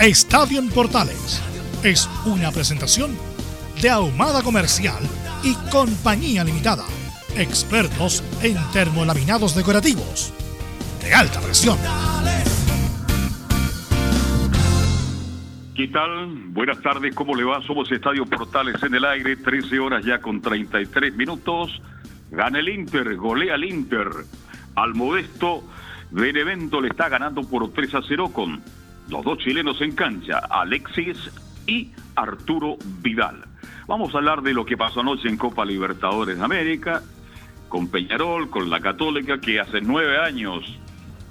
Estadio en Portales es una presentación de Ahumada Comercial y Compañía Limitada. Expertos en termolaminados decorativos de alta presión. ¿Qué tal? Buenas tardes, ¿cómo le va? Somos Estadio Portales en el aire, 13 horas ya con 33 minutos. Gana el Inter, golea el Inter. Al modesto Benevento le está ganando por 3 a 0 con los dos chilenos en cancha, Alexis y Arturo Vidal. Vamos a hablar de lo que pasó anoche en Copa Libertadores de América, con Peñarol, con la Católica, que hace nueve años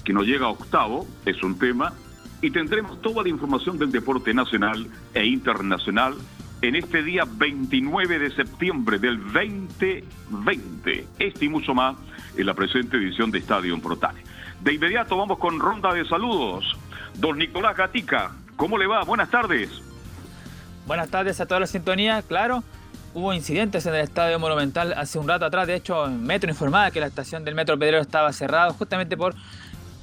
que no llega a octavo, es un tema, y tendremos toda la información del deporte nacional e internacional en este día 29 de septiembre del 2020. Este y mucho más en la presente edición de Estadio en Portales. De inmediato vamos con ronda de saludos. Don Nicolás Gatica, ¿cómo le va? Buenas tardes. Buenas tardes a toda la sintonía, claro. Hubo incidentes en el Estadio Monumental hace un rato atrás. De hecho, Metro informaba que la estación del Metro Pedrero estaba cerrada justamente por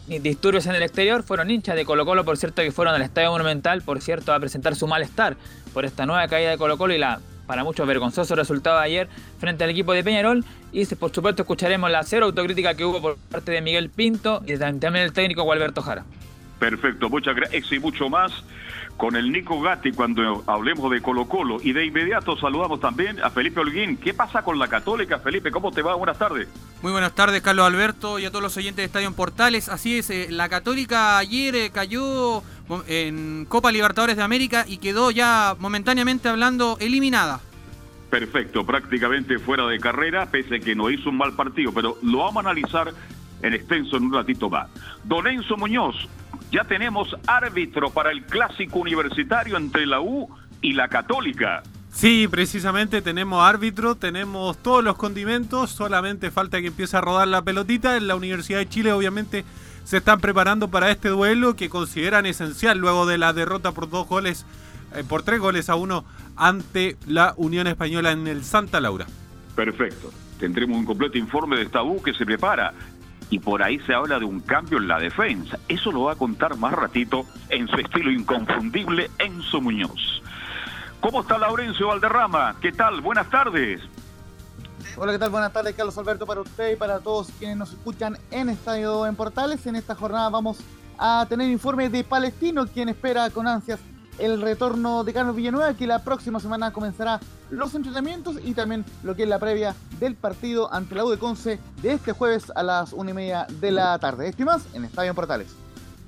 disturbios en el exterior. Fueron hinchas de Colo Colo, por cierto, que fueron al Estadio Monumental, por cierto, a presentar su malestar por esta nueva caída de Colo Colo y la para muchos vergonzoso resultado de ayer frente al equipo de Peñarol. Y por supuesto escucharemos la cero autocrítica que hubo por parte de Miguel Pinto y también el técnico Gualberto Jara. Perfecto, muchas gracias y mucho más con el Nico Gatti cuando hablemos de Colo Colo. Y de inmediato saludamos también a Felipe Holguín. ¿Qué pasa con la Católica, Felipe? ¿Cómo te va? Buenas tardes. Muy buenas tardes, Carlos Alberto, y a todos los oyentes de Estadio en Portales. Así es, eh, la Católica ayer eh, cayó en Copa Libertadores de América y quedó ya momentáneamente hablando eliminada. Perfecto, prácticamente fuera de carrera, pese a que no hizo un mal partido, pero lo vamos a analizar en extenso en un ratito más. Don Enzo Muñoz, ya tenemos árbitro para el clásico universitario entre la U y la Católica. Sí, precisamente tenemos árbitro, tenemos todos los condimentos, solamente falta que empiece a rodar la pelotita. En la Universidad de Chile obviamente se están preparando para este duelo que consideran esencial luego de la derrota por dos goles, eh, por tres goles a uno ante la Unión Española en el Santa Laura. Perfecto. Tendremos un completo informe de esta U que se prepara y por ahí se habla de un cambio en la defensa. Eso lo va a contar más ratito en su estilo inconfundible Enzo Muñoz. ¿Cómo está Laurencio Valderrama? ¿Qué tal? Buenas tardes. Hola, ¿qué tal? Buenas tardes, Carlos Alberto, para usted y para todos quienes nos escuchan en Estadio en Portales. En esta jornada vamos a tener informe de Palestino, quien espera con ansias el retorno de Carlos Villanueva, que la próxima semana comenzará los entrenamientos y también lo que es la previa del partido ante la U de Conce de este jueves a las una y media de la tarde. Esto y más en Estadio Portales.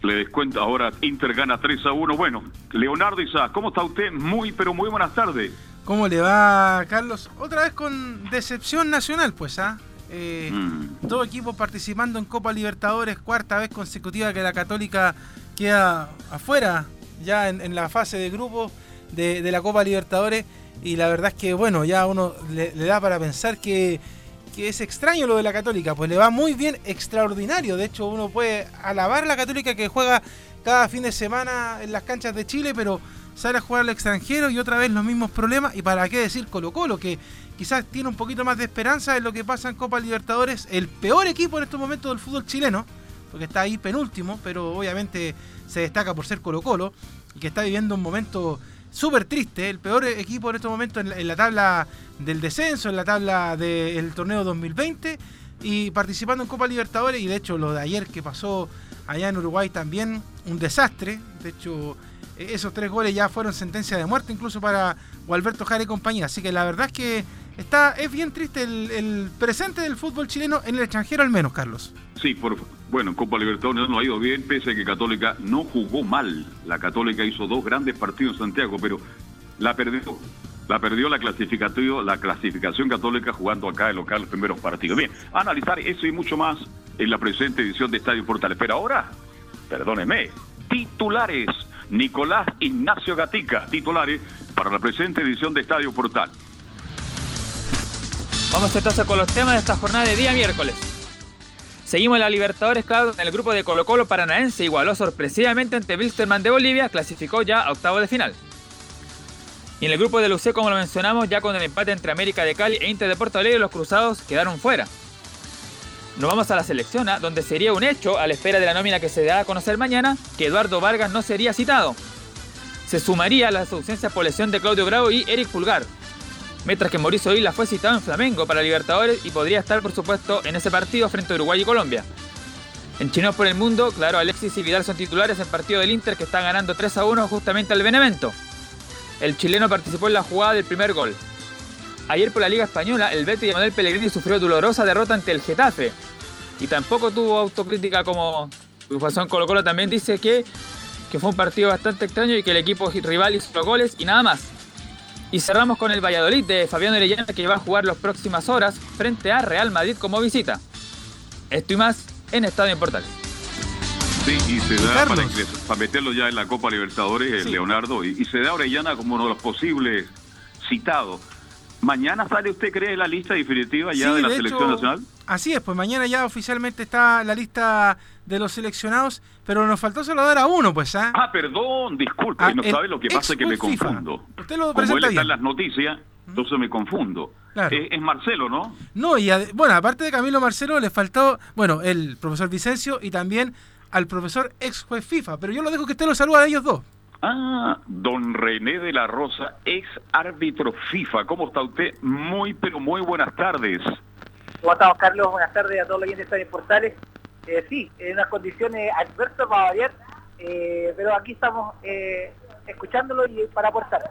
Le descuento ahora, Inter gana 3 a 1. Bueno, Leonardo Isa, ¿cómo está usted? Muy, pero muy buenas tardes. ¿Cómo le va, Carlos? Otra vez con decepción nacional, pues, ¿ah? Eh, mm. Todo equipo participando en Copa Libertadores, cuarta vez consecutiva que la Católica queda afuera ya en, la fase de grupo de, la Copa Libertadores. Y la verdad es que, bueno, ya uno le, da para pensar que, es extraño lo de la Católica. Pues le va muy bien, extraordinario. De hecho, uno puede alabar a la Católica que juega cada fin de semana en las canchas de Chile, pero sale a jugar al extranjero y otra vez los mismos problemas. Y para qué decir Colo Colo, que quizás tiene un poquito más de esperanza en lo que pasa en Copa Libertadores. El peor equipo en estos momentos del fútbol chileno, porque está ahí penúltimo, pero obviamente se destaca por ser Colo Colo y que está viviendo un momento súper triste, el peor equipo en este momento en la, tabla del descenso, en la tabla del torneo 2020 y participando en Copa Libertadores y de hecho lo de ayer que pasó allá en Uruguay también un desastre. De hecho, e-, esos tres goles ya fueron sentencia de muerte incluso para Gualberto Jara y compañía. Así que la verdad es que está es bien triste el, presente del fútbol chileno en el extranjero al menos, Carlos. Sí, por, bueno, en Copa Libertadores no ha ido bien, pese a que Católica no jugó mal. La Católica hizo dos grandes partidos en Santiago, pero la perdió. La perdió la clasificación, la clasificación católica jugando acá en local los primeros partidos. Bien, analizar eso y mucho más en la presente edición de Estadio Portales. Pero ahora, perdóneme, titulares. Nicolás Ignacio Gatica, titulares para la presente edición de Estadio Portal. Vamos entonces con los temas de esta jornada de día miércoles. Seguimos en la Libertadores, claro, en el grupo de Colo Colo Paranaense igualó sorpresivamente ante Wilstermann de Bolivia, clasificó ya a octavo de final. Y en el grupo de Lucé, como lo mencionamos, ya con el empate entre América de Cali e Inter de Porto Alegre, los cruzados quedaron fuera. Nos vamos a la selección, ¿ah? donde sería un hecho, a la espera de la nómina que se dará a conocer mañana, que Eduardo Vargas no sería citado. Se sumaría a las ausencias por lesión de Claudio Bravo y Eric Pulgar. Mientras que Mauricio Isla fue citado en Flamengo para Libertadores y podría estar, por supuesto, en ese partido frente a Uruguay y Colombia. En Chinos por el Mundo, claro, Alexis y Vidal son titulares en partido del Inter que está ganando 3 a 1 justamente al Benevento. El chileno participó en la jugada del primer gol. Ayer por la Liga Española, el Betis de Manuel Pellegrini sufrió dolorosa derrota ante el Getafe. Y tampoco tuvo autocrítica como en Colo Colo también dice que, que fue un partido bastante extraño y que el equipo rival hizo goles y nada más. Y cerramos con el Valladolid de Fabián Orellana que va a jugar las próximas horas frente a Real Madrid como visita. Esto y más en Estadio en Portal. Sí, y se da para, para, meterlo ya en la Copa Libertadores, Leonardo, y, y, se da Orellana como uno de los posibles citados. ¿Mañana sale usted, cree, la lista definitiva ya de la selección nacional? Así es, pues mañana ya oficialmente está la lista de los seleccionados, pero nos faltó saludar a uno, pues. ¿ah? Ah, perdón, disculpe, ah, no sabe lo que pasa que me confundo. Usted lo Como él está en las noticias, entonces me confundo. Es, Marcelo, ¿no? No, y bueno, aparte de Camilo Marcelo, le faltó, bueno, el profesor Vicencio y también al profesor ex juez FIFA, pero yo lo dejo que usted lo saluda a ellos dos. Ah, don René de la Rosa, ex árbitro FIFA. ¿Cómo está usted? Muy, pero muy buenas tardes. ¿Cómo estamos, Carlos? Buenas tardes a todos los oyentes de Portales. Eh, sí, en unas condiciones adversas para variar, eh, pero aquí estamos eh, escuchándolo y para aportar.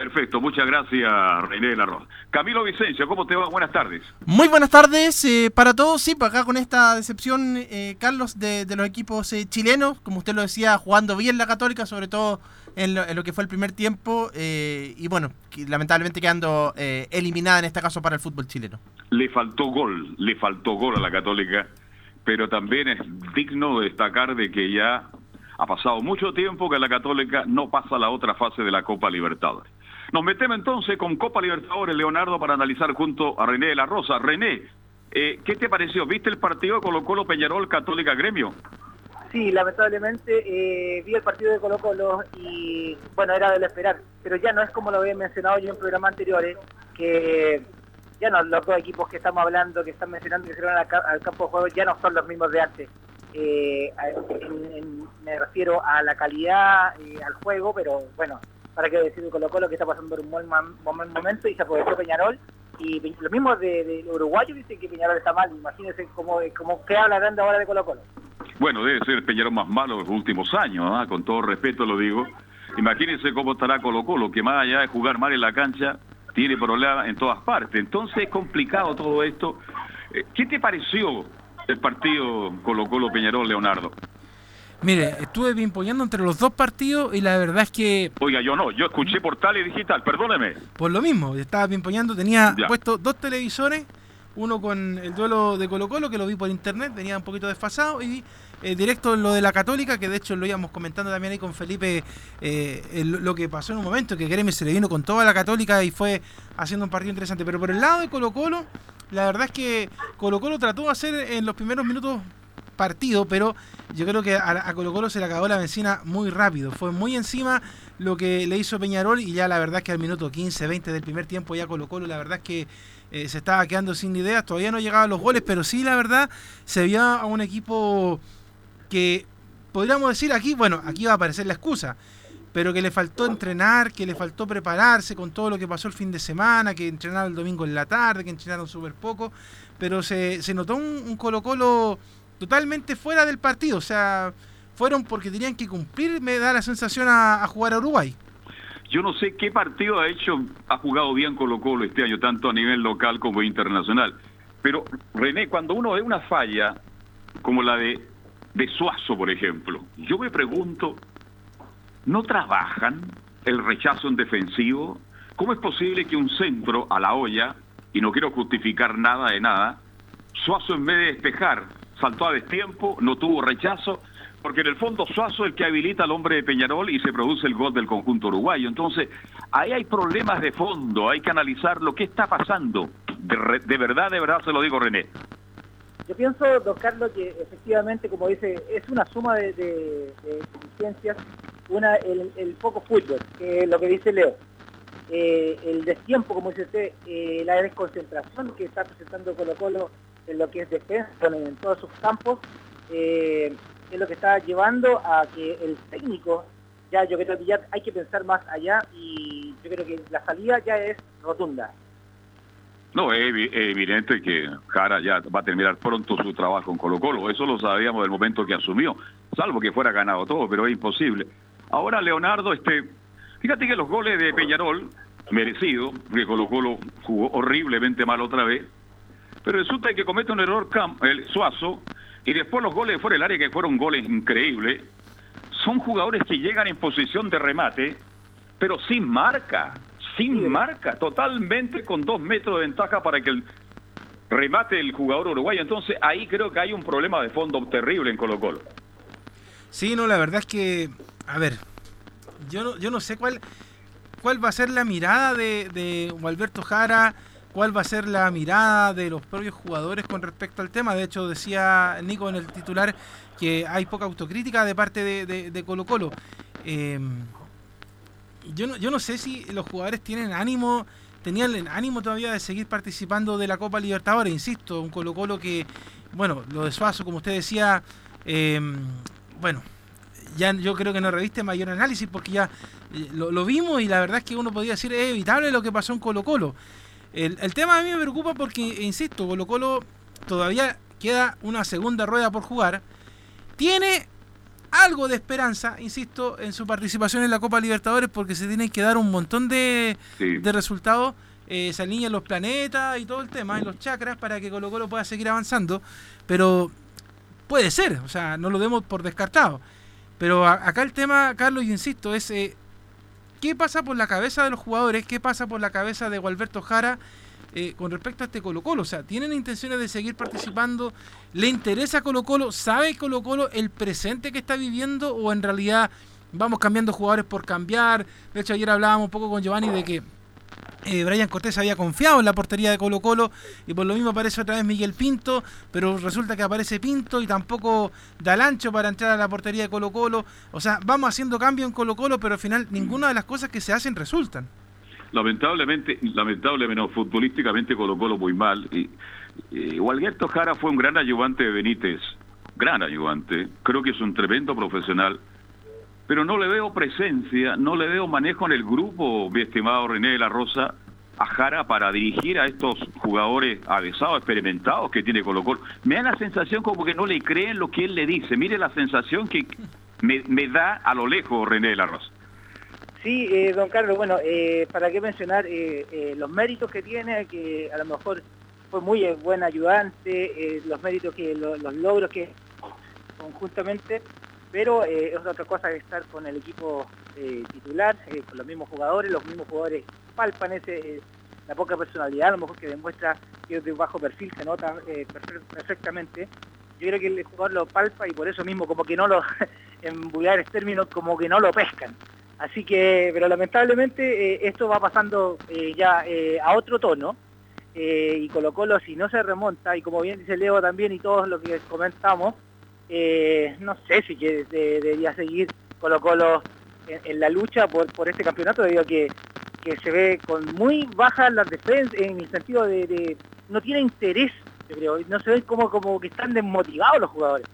Perfecto, muchas gracias René de la Rosa. Camilo Vicencio, ¿cómo te va? Buenas tardes. Muy buenas tardes para todos, sí, para acá con esta decepción, Carlos, de, de, los equipos chilenos, como usted lo decía, jugando bien la católica, sobre todo en lo, que fue el primer tiempo eh, y bueno, lamentablemente quedando eh, eliminada en este caso para el fútbol chileno. Le faltó gol, le faltó gol a la Católica, pero también es digno de destacar de que ya ha pasado mucho tiempo que la Católica no pasa a la otra fase de la Copa Libertadores. Nos metemos entonces con Copa Libertadores, Leonardo, para analizar junto a René de la Rosa. René, eh, ¿qué te pareció? ¿Viste el partido de Colo Colo Peñarol Católica Gremio? Sí, lamentablemente eh, vi el partido de Colo Colo y bueno, era de lo esperar, pero ya no es como lo había mencionado yo en programas anteriores, que ya no, los dos equipos que estamos hablando, que están mencionando que se van al, campo de juego, ya no son los mismos de antes. Eh, me refiero a la calidad, y al juego, pero bueno, para qué decir de Colo Colo que está pasando un buen, momento y se aprovechó Peñarol. Y lo mismo de, de Uruguayo dicen que Peñarol está mal, imagínense cómo, cómo qué hablarán ahora de Colo Colo. Bueno, debe ser el Peñarol más malo de los últimos años, ¿ah? con todo respeto lo digo. Imagínense cómo estará Colo Colo, que más allá de jugar mal en la cancha, tiene problemas en todas partes. Entonces es complicado todo esto. Eh, ¿Qué te pareció el partido Colo Colo Peñarol, Leonardo? Mire, estuve pimpoñando entre los dos partidos y la verdad es que... Oiga, yo no, yo escuché por tal y digital, perdóneme. Por lo mismo, estaba pimpoñando, tenía puesto dos televisores, uno con el duelo de Colo Colo, que lo vi por internet, venía un poquito desfasado, y eh, directo lo de la Católica, que de hecho lo íbamos comentando también ahí con Felipe, eh, lo que pasó en un momento, que Gremio se le vino con toda la Católica y fue haciendo un partido interesante. Pero por el lado de Colo Colo, la verdad es que Colo Colo trató de hacer en los primeros minutos partido, pero yo creo que a, Colo Colo se le acabó la benzina muy rápido. Fue muy encima lo que le hizo Peñarol y ya la verdad es que al minuto 15, 20 del primer tiempo ya Colo Colo, la verdad es que eh, se estaba quedando sin ideas, todavía no llegaban los goles, pero sí la verdad se veía a un equipo que podríamos decir aquí, bueno, aquí va a aparecer la excusa, pero que le faltó entrenar, que le faltó prepararse con todo lo que pasó el fin de semana, que entrenaron el domingo en la tarde, que entrenaron súper poco, pero se, se notó un, Colo Colo totalmente fuera del partido. O sea, fueron porque tenían que cumplir, me da la sensación, a, jugar a Uruguay. Yo no sé qué partido ha hecho, ha jugado bien Colo Colo este año, tanto a nivel local como internacional. Pero, René, cuando uno ve una falla como la de, de Suazo, por ejemplo, yo me pregunto, ¿no trabajan el rechazo en defensivo? ¿Cómo es posible que un centro a la olla, y no quiero justificar nada de nada, Suazo en vez de despejar, saltó a destiempo, no tuvo rechazo, porque en el fondo Suazo es el que habilita al hombre de Peñarol y se produce el gol del conjunto uruguayo. Entonces, ahí hay problemas de fondo, hay que analizar lo que está pasando. De, verdad, de verdad se lo digo, René. Yo pienso, don Carlos, que efectivamente, como dice, es una suma de, de, Una, el, el poco fútbol, que es lo que dice Leo eh, el destiempo, como dice usted, eh, la desconcentración que está presentando Colo Colo en lo que es defensa, en todos sus campos, eh, es lo que está llevando a que el técnico, ya yo creo que ya hay que pensar más allá y yo creo que la salida ya es rotunda. No, es evidente que Jara ya va a terminar pronto su trabajo en Colo Colo, eso lo sabíamos del momento que asumió, salvo que fuera ganado todo, pero es imposible. Ahora Leonardo, este, Fíjate que los goles de Peñarol, merecido, porque Colo Colo jugó horriblemente mal otra vez, pero resulta que comete un error el Suazo, y después los goles de fuera del área, que fueron goles increíbles, son jugadores que llegan en posición de remate, pero sin marca, sin marca, totalmente con dos metros de ventaja para que el remate el jugador uruguayo. Entonces ahí creo que hay un problema de fondo terrible en Colo Colo. Sí, no, la verdad es que, a ver, yo no, yo no sé cuál, cuál va a ser la mirada de, de Alberto Jara, cuál va a ser la mirada de los propios jugadores con respecto al tema. De hecho, decía Nico en el titular que hay poca autocrítica de parte de, Colo Colo. Em, yo, no, yo no sé si los jugadores tienen ánimo, tenían el ánimo todavía de seguir participando de la Copa Libertadores. Insisto, un Colo Colo que, bueno, lo de Suazo, como usted decía, em, bueno, ya yo creo que no reviste mayor análisis porque ya eh, lo, vimos y la verdad es que uno podría decir es evitable lo que pasó en Colo Colo. El, tema a mí me preocupa porque, insisto, Colo Colo todavía queda una segunda rueda por jugar. Tiene algo de esperanza, insisto, en su participación en la Copa Libertadores porque se tienen que dar un montón de, resultados. Eh, se alinean los planetas y todo el tema, y los chakras, para que Colo Colo pueda seguir avanzando. Pero puede ser, o sea, no lo demos por descartado. Pero acá el tema, Carlos, yo insisto, es eh, qué pasa por la cabeza de los jugadores, qué pasa por la cabeza de Gualberto Jara eh, con respecto a este Colo Colo. O sea, ¿tienen intenciones de seguir participando? ¿Le interesa Colo Colo? ¿Sabe Colo Colo el presente que está viviendo o en realidad vamos cambiando jugadores por cambiar? De hecho, ayer hablábamos un poco con Giovanni de que eh, Brian Cortés había confiado en la portería de Colo Colo y por lo mismo aparece otra vez Miguel Pinto, pero resulta que aparece Pinto y tampoco da el ancho para entrar a la portería de Colo Colo. O sea, vamos haciendo cambio en Colo Colo, pero al final ninguna de las cosas que se hacen resultan. Lamentablemente, lamentablemente, futbolísticamente Colo Colo muy mal. Y, y Jara fue un gran ayudante de Benítez, gran ayudante. Creo que es un tremendo profesional pero no le veo presencia, no le veo manejo en el grupo, mi estimado René de la Rosa, a Jara para dirigir a estos jugadores avesados, experimentados que tiene Colo Colo. Me da la sensación como que no le creen lo que él le dice. Mire la sensación que me, da a lo lejos René de la Rosa. Sí, eh, don Carlos, bueno, eh, para qué mencionar eh, los méritos que tiene, que a lo mejor fue muy buen ayudante, los méritos que, los logros que conjuntamente pero eh, es otra cosa que estar con el equipo eh, titular, eh, con los mismos jugadores, los mismos jugadores palpan ese, la poca personalidad, a lo mejor que demuestra que es de bajo perfil, se nota perfectamente. Yo creo que el jugador lo palpa y por eso mismo como que no lo, en vulgares términos, como que no lo pescan. Así que, pero lamentablemente esto va pasando ya a otro tono. y Colo Colo si no se remonta, y como bien dice Leo también y todos lo que comentamos, eh, no sé si debería seguir Colo Colo en, la lucha por, por este campeonato debido a que, se ve con muy bajas las defensas en el sentido de, no tiene interés, yo creo, no se ven como, como que están desmotivados los jugadores.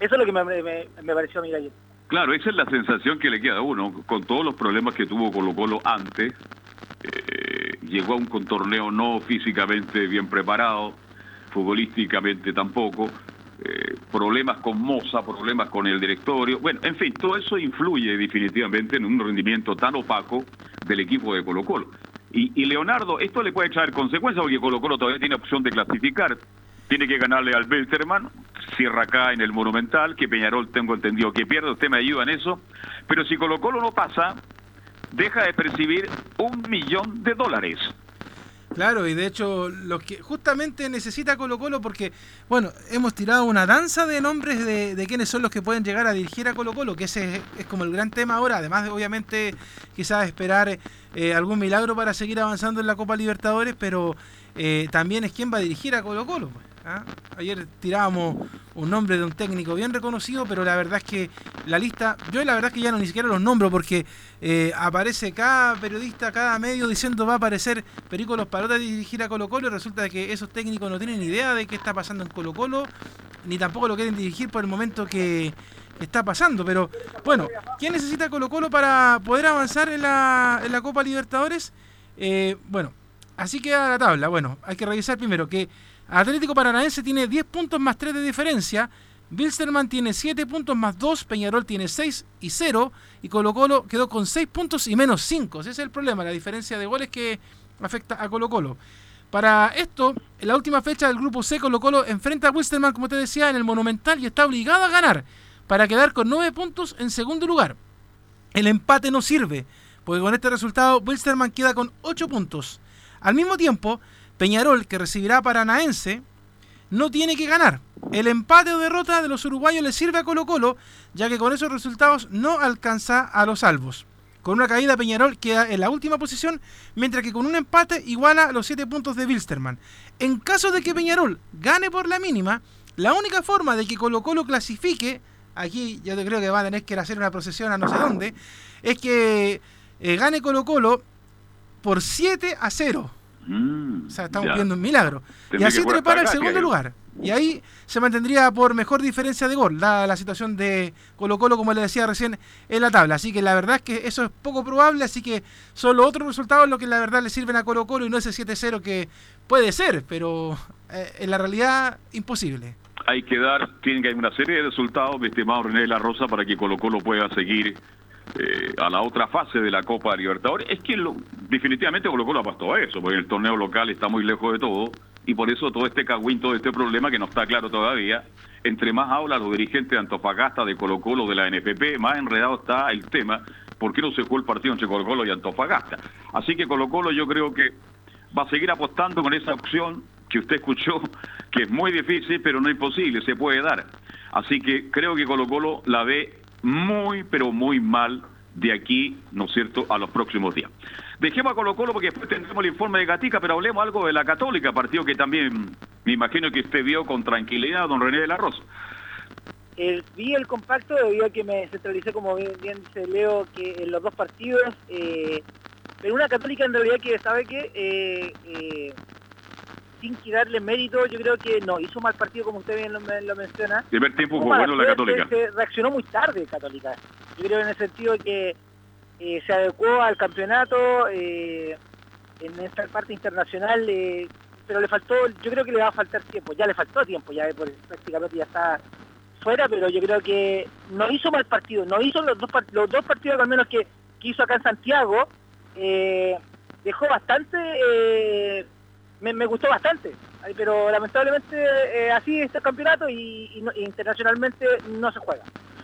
Eso es lo que me, me, pareció a mí. Claro, esa es la sensación que le queda a uno, con todos los problemas que tuvo Colo Colo antes, eh, llegó a un contorneo no físicamente bien preparado, futbolísticamente tampoco, eh, problemas con Moza, problemas con el directorio. Bueno, en fin, todo eso influye definitivamente en un rendimiento tan opaco del equipo de Colo Colo. Y, Leonardo, esto le puede echar consecuencias porque Colo Colo todavía tiene opción de clasificar. Tiene que ganarle al Belterman, cierra acá en el Monumental, que Peñarol tengo entendido que pierde, usted me ayuda en eso. Pero si Colo Colo no pasa, deja de percibir un millón de dólares. Claro, y de hecho, lo que justamente necesita Colo Colo, porque, bueno, hemos tirado una danza de nombres de, de quiénes son los que pueden llegar a dirigir a Colo Colo, que ese es, como el gran tema ahora, además de obviamente quizás esperar eh, algún milagro para seguir avanzando en la Copa Libertadores, pero eh, también es quién va a dirigir a Colo Colo. Pues. ¿Ah? Ayer tirábamos un nombre de un técnico bien reconocido, pero la verdad es que la lista, yo la verdad es que ya no ni siquiera los nombro porque eh, aparece cada periodista, cada medio diciendo va a aparecer Perico Los Palotas dirigir a Colo Colo y resulta que esos técnicos no tienen idea de qué está pasando en Colo Colo, ni tampoco lo quieren dirigir por el momento que está pasando. Pero bueno, ¿quién necesita Colo Colo para poder avanzar en la, en la Copa Libertadores? Eh, bueno, así queda la tabla. Bueno, hay que revisar primero que Atlético Paranaense tiene 10 puntos más 3 de diferencia. Bilsterman tiene 7 puntos más 2, Peñarol tiene 6 y 0 y Colo Colo quedó con 6 puntos y menos 5. Ese es el problema, la diferencia de goles que afecta a Colo Colo. Para esto, en la última fecha del grupo C, Colo Colo enfrenta a Wilstermann, como te decía, en el Monumental y está obligado a ganar para quedar con 9 puntos en segundo lugar. El empate no sirve, porque con este resultado Wilstermann queda con 8 puntos. Al mismo tiempo, Peñarol, que recibirá Paranaense, no tiene que ganar. El empate o derrota de los uruguayos le sirve a Colo Colo, ya que con esos resultados no alcanza a los salvos. Con una caída Peñarol queda en la última posición, mientras que con un empate iguala los 7 puntos de Wilstermann. En caso de que Peñarol gane por la mínima, la única forma de que Colo Colo clasifique, aquí yo creo que va a tener que hacer una procesión a no sé dónde, es que eh, gane Colo Colo por 7 a 0. Mm, o sea, estamos viendo un milagro. y así prepara el segundo lugar. Y ahí se mantendría por mejor diferencia de gol, dada la situación de Colo Colo, como le decía recién, en la tabla. Así que la verdad es que eso es poco probable, así que son los otros resultados los que la verdad le sirven a Colo Colo y no ese 7-0 que puede ser, pero eh, en la realidad imposible. Hay que dar, tienen que hay una serie de resultados, mi estimado René de la Rosa, para que Colo Colo pueda seguir eh, a la otra fase de la Copa Libertadores, es que definitivamente Colo Colo apostó a eso, porque el torneo local está muy lejos de todo, y por eso todo este cagüín, todo este problema que no está claro todavía, entre más hablan los dirigentes de Antofagasta, de Colo Colo, de la NFP, más enredado está el tema, ¿por qué no se jugó el partido entre Colo Colo y Antofagasta? Así que Colo Colo yo creo que va a seguir apostando con esa opción que usted escuchó, que es muy difícil, pero no imposible, se puede dar. Así que creo que Colo Colo la ve muy, pero muy mal de aquí, ¿no es cierto?, a los próximos días. Dejemos a Colo Colo porque después tendremos el informe de Gatica, pero hablemos algo de la Católica, partido que también me imagino que usted vio con tranquilidad, don René de la Rosa. El, vi el compacto debido a que me centralicé, como bien, dice Leo, que en los dos partidos, eh, pero una Católica en realidad que sabe que eh, eh, sin que darle mérito, yo creo que no, hizo mal partido como usted bien lo, menciona. Primer tiempo fue bueno la Católica. Se, reaccionó muy tarde Católica. Yo creo en el sentido que eh, se adecuó al campeonato eh, en esta parte internacional, eh, pero le faltó, yo creo que le va a faltar tiempo, ya le faltó tiempo, ya prácticamente ya está fuera, pero yo creo que no hizo mal partido, no hizo los dos, los dos partidos al menos que, que hizo acá en Santiago, dejó bastante me, gustó bastante, pero lamentablemente eh, así está el campeonato y, internacionalmente no se juega.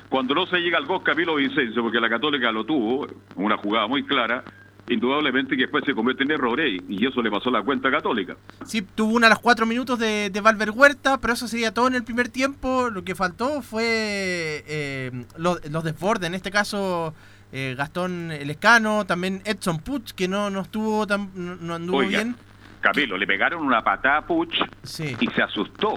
Cuando no se llega al gol Camilo Vicencio, porque la Católica lo tuvo, una jugada muy clara, indudablemente que después se convierte en errores y, eso le pasó la cuenta católica. Sí, tuvo una a los cuatro minutos de, de Valver Huerta, pero eso sería todo en el primer tiempo. Lo que faltó fue eh, los, los desbordes, en este caso eh, Gastón Lescano, también Edson Puch, que no, no estuvo tan, no, anduvo bien. Camilo, le pegaron una patada a Puch y se asustó.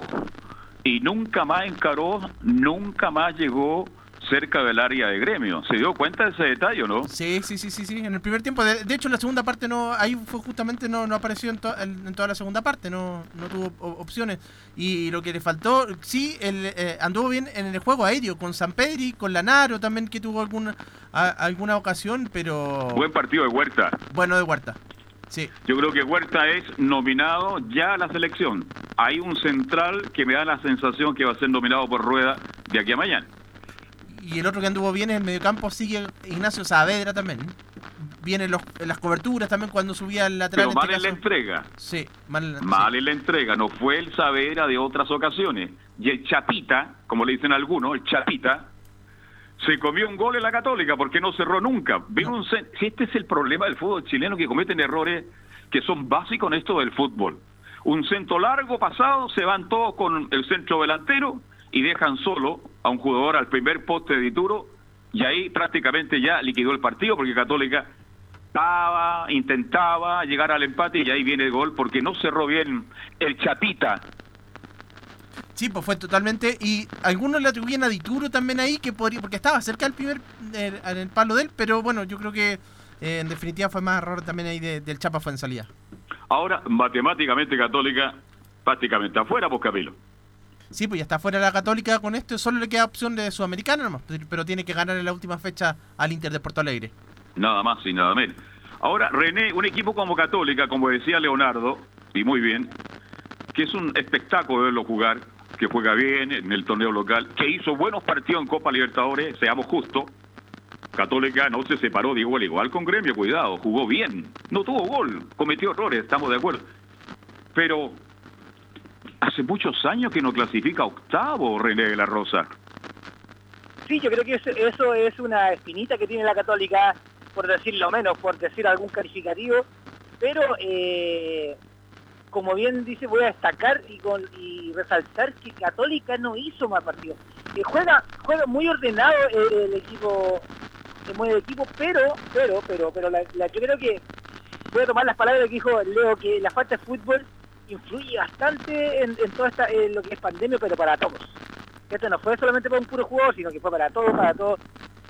Y nunca más encaró, nunca más llegó cerca del área de gremio. ¿Se dio cuenta de ese detalle no? Sí, sí, sí, sí, sí. En el primer tiempo, de, hecho en la segunda parte no, ahí fue justamente no, no apareció en, en, toda la segunda parte, no, no tuvo opciones. Y lo que le faltó, sí, el, eh, anduvo bien en el juego aéreo, con San Pedri, con Lanaro también que tuvo alguna, alguna ocasión, pero... Buen partido de Huerta. Bueno de Huerta. Sí. Yo creo que Huerta es nominado ya a la selección. Hay un central que me da la sensación que va a ser nominado por Rueda de aquí a mañana. Y el otro que anduvo bien en el mediocampo sigue Ignacio Saavedra también. Viene en, los- las coberturas también cuando subía al lateral. Pero en mal este en la entrega. Sí, mal Mal en la entrega. No fue el Saavedra de otras ocasiones. Y el Chapita, como le dicen algunos, el Chapita, se comió un gol en la Católica porque no cerró nunca. Vino un cen- si este es el problema del fútbol chileno, que cometen errores que son básicos en esto del fútbol. Un centro largo pasado, se van todos con el centro delantero y dejan solo a un jugador al primer poste de Dituro y ahí prácticamente ya liquidó el partido porque Católica estaba, intentaba llegar al empate y ahí viene el gol porque no cerró bien el Chapita. Sí, pues fue totalmente. Y algunos le atribuyen a Dituro también ahí, que podría, porque estaba cerca del primer en el palo de él, pero bueno, yo creo que eh, en definitiva fue más error también ahí de- del Chapa fue en salida. Ahora, matemáticamente Católica prácticamente afuera, pues Camilo. Sí, pues ya está fuera la Católica con esto, solo le queda opción de Sudamericana nomás, pero tiene que ganar en la última fecha al Inter de Porto Alegre. Nada más y nada menos. Ahora, René, un equipo como Católica, como decía Leonardo, y muy bien, que es un espectáculo verlo jugar, que juega bien en el torneo local, que hizo buenos partidos en Copa Libertadores, seamos justos. Católica no se separó de igual igual con Gremio, cuidado, jugó bien, no tuvo gol, cometió errores, estamos de acuerdo. Pero hace muchos años que no clasifica octavo René de la Rosa. Sí, yo creo que eso es una espinita que tiene la Católica, por decirlo menos, por decir algún calificativo, pero eh, como bien dice, voy a destacar y, resaltar que Católica no hizo más partidos. Eh, juega, juega muy ordenado el, el equipo, el buen equipo, pero, pero, pero, pero la- yo creo que voy a tomar las palabras que dijo Leo, que la falta de fútbol influye bastante en, en toda esta, en lo que es pandemia, pero para todos. Esto no fue solamente para un puro jugador, sino que fue para todos, para todos,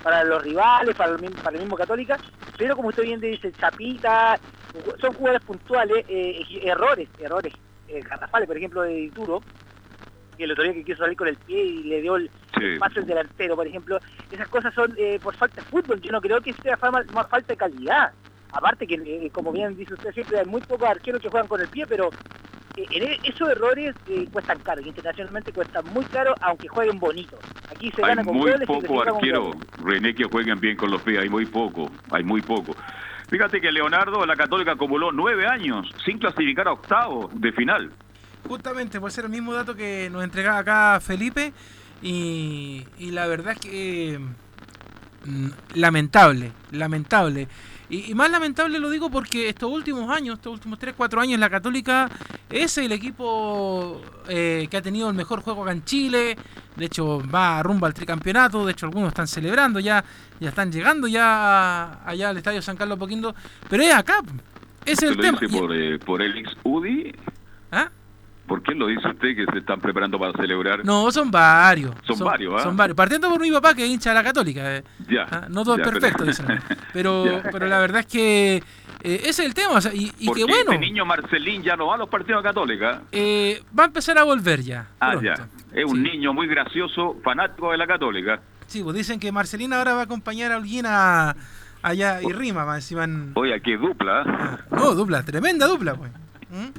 para los rivales, para el, mismo- para el mismo Católica. Pero como usted bien dice, Chapita, son jugadores puntuales, eh, errores, errores eh, garrafales, por ejemplo, de Dituro, que el otro día que quiso salir con el pie y le dio el Sí. pase al delantero, por ejemplo. Esas cosas son eh, por falta de fútbol. Yo no creo que sea más falta de calidad. Aparte que, eh, como bien dice usted siempre, hay muy pocos arqueros que juegan con el pie, pero eh, e- esos errores eh, cuestan caro. y Internacionalmente cuestan muy caro, aunque jueguen bonito. Aquí se Hay gana con muy goles poco arquero. René, que jueguen bien con los pies, hay muy poco, hay muy poco. Fíjate que Leonardo la Católica acumuló nueve años sin clasificar a octavo de final. Justamente, puede ser el mismo dato que nos entregaba acá Felipe. Y, y la verdad es que. mm, lamentable, lamentable. Y, y más lamentable lo digo porque estos últimos años, estos últimos 3, 4 años, la Católica es el equipo eh, que ha tenido el mejor juego acá en Chile. De hecho, va rumbo al tricampeonato. De hecho, algunos están celebrando ya, ya están llegando ya allá al estadio San Carlos Poquindo. Pero es acá, es ¿Usted el tema. por, eh, por el ex UDI? ¿Ah? ¿Por qué lo dice usted que se están preparando para celebrar? No, son varios. Son varios, ¿ah? Son varios. Partiendo por mi papá, que es hincha de la Católica. eh. Ya. Ah, no todo ya, es perfecto, pero- dicen. Pero, pero la verdad es que eh, ese es el tema. o sea, y y ¿Por que qué bueno, este niño Marcelín ya no va a los partidos de Católica? eh, va a empezar a volver ya. Ah, pronto. ya. Es un Sí. niño muy gracioso, fanático de la Católica. Sí, pues dicen que Marcelina ahora va a acompañar a alguien a- allá y rima más encima. en- Oye, qué dupla. ¿eh? No, dupla, tremenda dupla, pues. ¿Mm?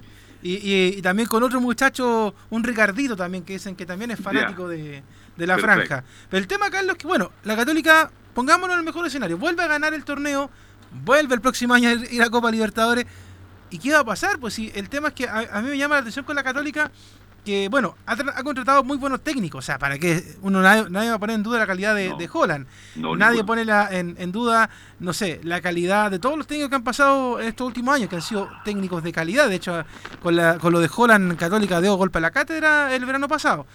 Y, y- y también con otro muchacho, un Ricardito también, que dicen que también es fanático de, de la franja. Pero el tema, Carlos, es que bueno, la Católica, pongámonos en el mejor escenario, vuelve a ganar el torneo, vuelve el próximo año a ir ir a Copa Libertadores. ¿Y qué va a pasar? Pues sí, el tema es que a, a mí me llama la atención con la Católica que, bueno, ha, tra- ha contratado muy buenos técnicos. O sea, para que uno nadie, nadie va a poner en duda la calidad de, No. de Holland. No, Nadie pone la- en, en duda, no sé, la calidad de todos los técnicos que han pasado en estos últimos años, que han sido técnicos de calidad. De hecho, con, la, con lo de Holland Católica dio golpe a la cátedra el verano pasado.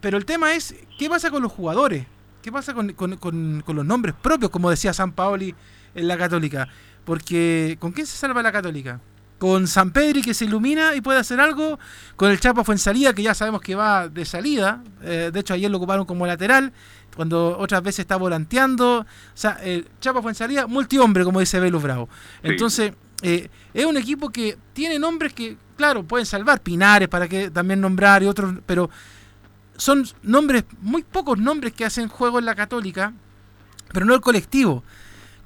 Pero el tema es, ¿qué pasa con los jugadores? ¿Qué pasa con, con- con- con los nombres propios, como decía San Paoli en la Católica? Porque, ¿con quién se salva la Católica? Con San Pedri que se ilumina y puede hacer algo, con el Chapa Fuensalida que ya sabemos que va de salida, eh, de hecho ayer lo ocuparon como lateral, cuando otras veces está volanteando, o sea, el Chapa Fuensalida, multihombre como dice Velus Bravo. Sí. Entonces, eh, es un equipo que tiene nombres que, claro, pueden salvar, Pinares para que también nombrar y otros, pero son nombres, muy pocos nombres que hacen juego en la Católica, pero no el colectivo.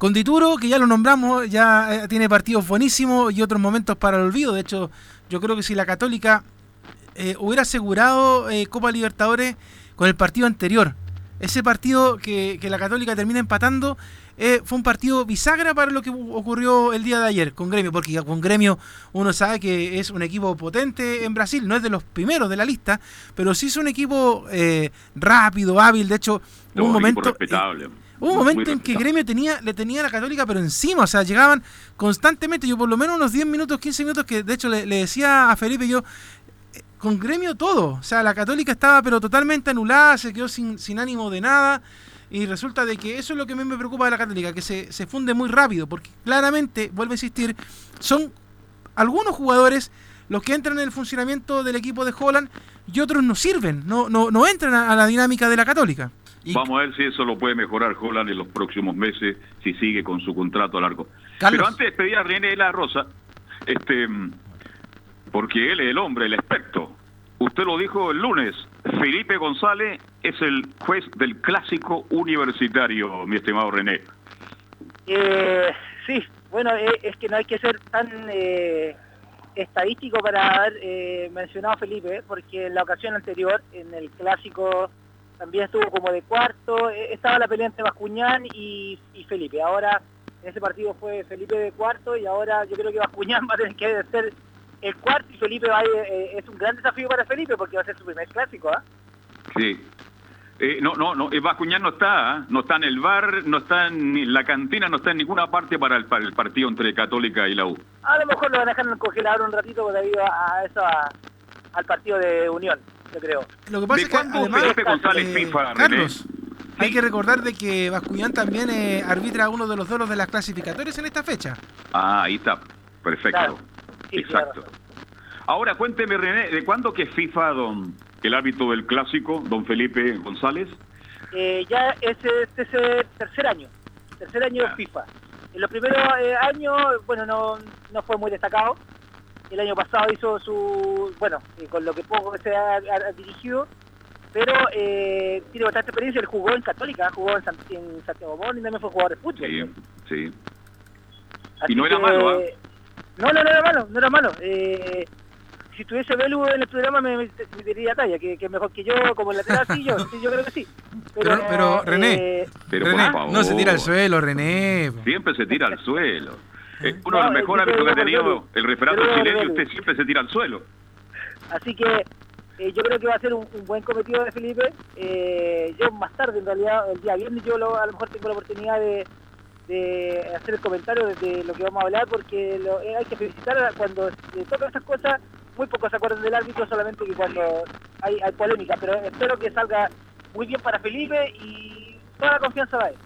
Con Dituro, que ya lo nombramos, ya eh, tiene partidos buenísimos y otros momentos para el olvido. De hecho, yo creo que si la Católica eh, hubiera asegurado eh, Copa Libertadores con el partido anterior, ese partido que, que la Católica termina empatando, eh, fue un partido bisagra para lo que ocurrió el día de ayer con Gremio, porque con Gremio uno sabe que es un equipo potente en Brasil, no es de los primeros de la lista, pero sí es un equipo eh, rápido, hábil, de hecho, No, un momento... eh, respetable. Hubo un momento en que. Gremio tenía, le tenía a la Católica, pero encima, o sea, llegaban constantemente, yo por lo menos unos 10 minutos, 15 minutos, que de hecho le, le decía a Felipe, yo, eh, con Gremio todo, o sea, la Católica estaba pero totalmente anulada, se quedó sin, sin ánimo de nada, y resulta de que eso es lo que a mí me preocupa de la Católica, que se, se funde muy rápido, porque claramente, vuelvo a insistir, son algunos jugadores los que entran en el funcionamiento del equipo de Holland y otros no sirven, no, no, no entran a, a la dinámica de la Católica. Y- Vamos a ver si eso lo puede mejorar Holland en los próximos meses, si sigue con su contrato a largo. Carlos. Pero antes de pedir a René de la Rosa, este, porque él es el hombre, el experto. Usted lo dijo el lunes, Felipe González es el juez del clásico universitario, mi estimado René. Eh, sí, bueno, eh, es que no hay que ser tan eh, estadístico para haber eh, mencionado a Felipe, porque en la ocasión anterior, en el clásico, también estuvo como de cuarto, eh, estaba la pelea entre Bascuñán y, y Felipe. Ahora, en ese partido fue Felipe de cuarto y ahora yo creo que Bascuñán va a tener que ser el cuarto y Felipe va a, eh, es un gran desafío para Felipe porque va a ser su primer clásico, ¿ah? Sí. Eh, no, no, no, eh, Bascuñán no está, ¿ah? no está en el bar, no está en la cantina, no está en ninguna parte para el, para el partido entre Católica y la U. A lo mejor lo van a dejar en el congelador un ratito debido a, a eso, a- al partido de Unión, yo creo. Lo que pasa ¿De es que además, Felipe González eh, FIFA? Carlos, hay que recordar de que Bascuñán también eh, arbitra uno de los duelos de las clasificatorias en esta fecha. Ah, ahí está. Perfecto. Claro. Sí, Exacto. Ahora cuénteme, René, ¿de cuándo que FIFA, don, el árbitro del clásico, don Felipe González? Eh, ya ese este es el tercer año, tercer año de FIFA. En los primeros eh, años, bueno, no, no fue muy destacado. El año pasado hizo su, bueno, eh, con lo que poco que se ha, ha dirigido, pero eh, tiene bastante experiencia. Él jugó en Católica, jugó en, San- en Santiago Món y también fue jugador de fútbol. Sí, sí. Así Y no era que- malo, ¿ah? No, no, no era malo, no era malo. Eh, si tuviese Belu en el programa me, me, me diría talla, que, que mejor que yo, como lateral, sí, yo, sí, yo creo que sí. Pero- pero, René, eh, Pero René, por favor. no se tira al suelo, René. Siempre se tira al suelo. Es uno de los mejores árbitros que ha tenido el referato chileno y usted siempre se tira al suelo. Así que eh, yo creo que va a ser un, un buen cometido de Felipe. Eh, yo más tarde, en realidad, el día viernes, yo lo- a lo mejor tengo la oportunidad de, de hacer el comentario de, lo que vamos a hablar, porque lo- eh, hay que felicitar cuando se tocan estas cosas. Muy pocos se acuerdan del árbitro, solamente que cuando hay, hay polémica. Pero espero que salga muy bien para Felipe y toda la confianza va a él.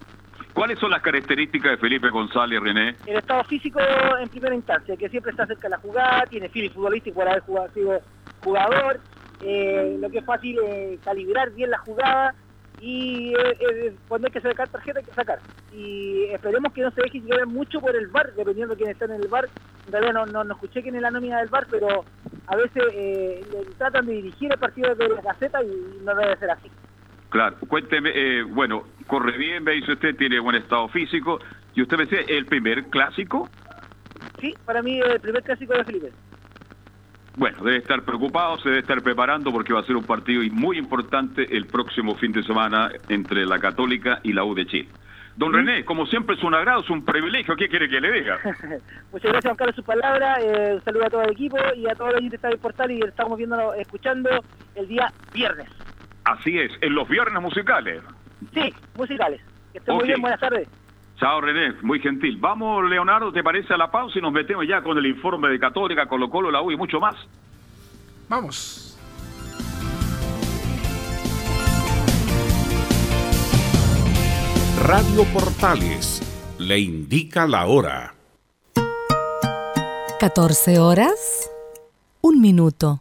¿Cuáles son las características de Felipe González, René? el estado físico en primera instancia, que siempre está cerca de la jugada, tiene feeling futbolístico por haber jugado, sido jugador, eh, lo que es fácil eh, calibrar bien la jugada y eh, eh, cuando hay que sacar tarjeta hay que sacar. Y esperemos que no se deje llevar mucho por el bar, dependiendo de quién está en el bar. En realidad no, no, escuché quién es la nómina del bar, pero a veces tratan de dirigir el partido de la caseta y no debe ser así. Claro, cuénteme, eh, bueno, corre bien, me dice usted, tiene buen estado físico. Y usted me decía, ¿el primer clásico? Sí, para mí el primer clásico de Felipe. Bueno, debe estar preocupado, se debe estar preparando porque va a ser un partido muy importante el próximo fin de semana entre la Católica y la U de Chile. Don René, como siempre es un agrado, es un privilegio, ¿qué quiere que le diga? Muchas gracias, Juan Carlos, su palabra. Eh, un saludo a todo el equipo y a todos los oyentes de Estadio Portal y estamos viendo, escuchando el día viernes. Así es, en los viernes musicales. Sí, musicales. Que estén muy bien, buenas tardes. Chao René, muy gentil. Vamos, Leonardo, ¿te parece a la pausa y nos metemos ya con el informe de Católica, Colo Colo, la U y mucho más? Vamos. Radio Portales le indica la hora. 14 horas, un minuto.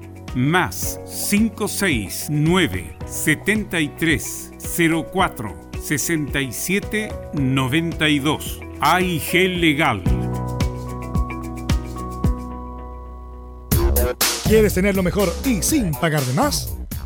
más 569 73 04 67 92 AIG Legal. ¿Quieres tener lo mejor y sin pagar de más?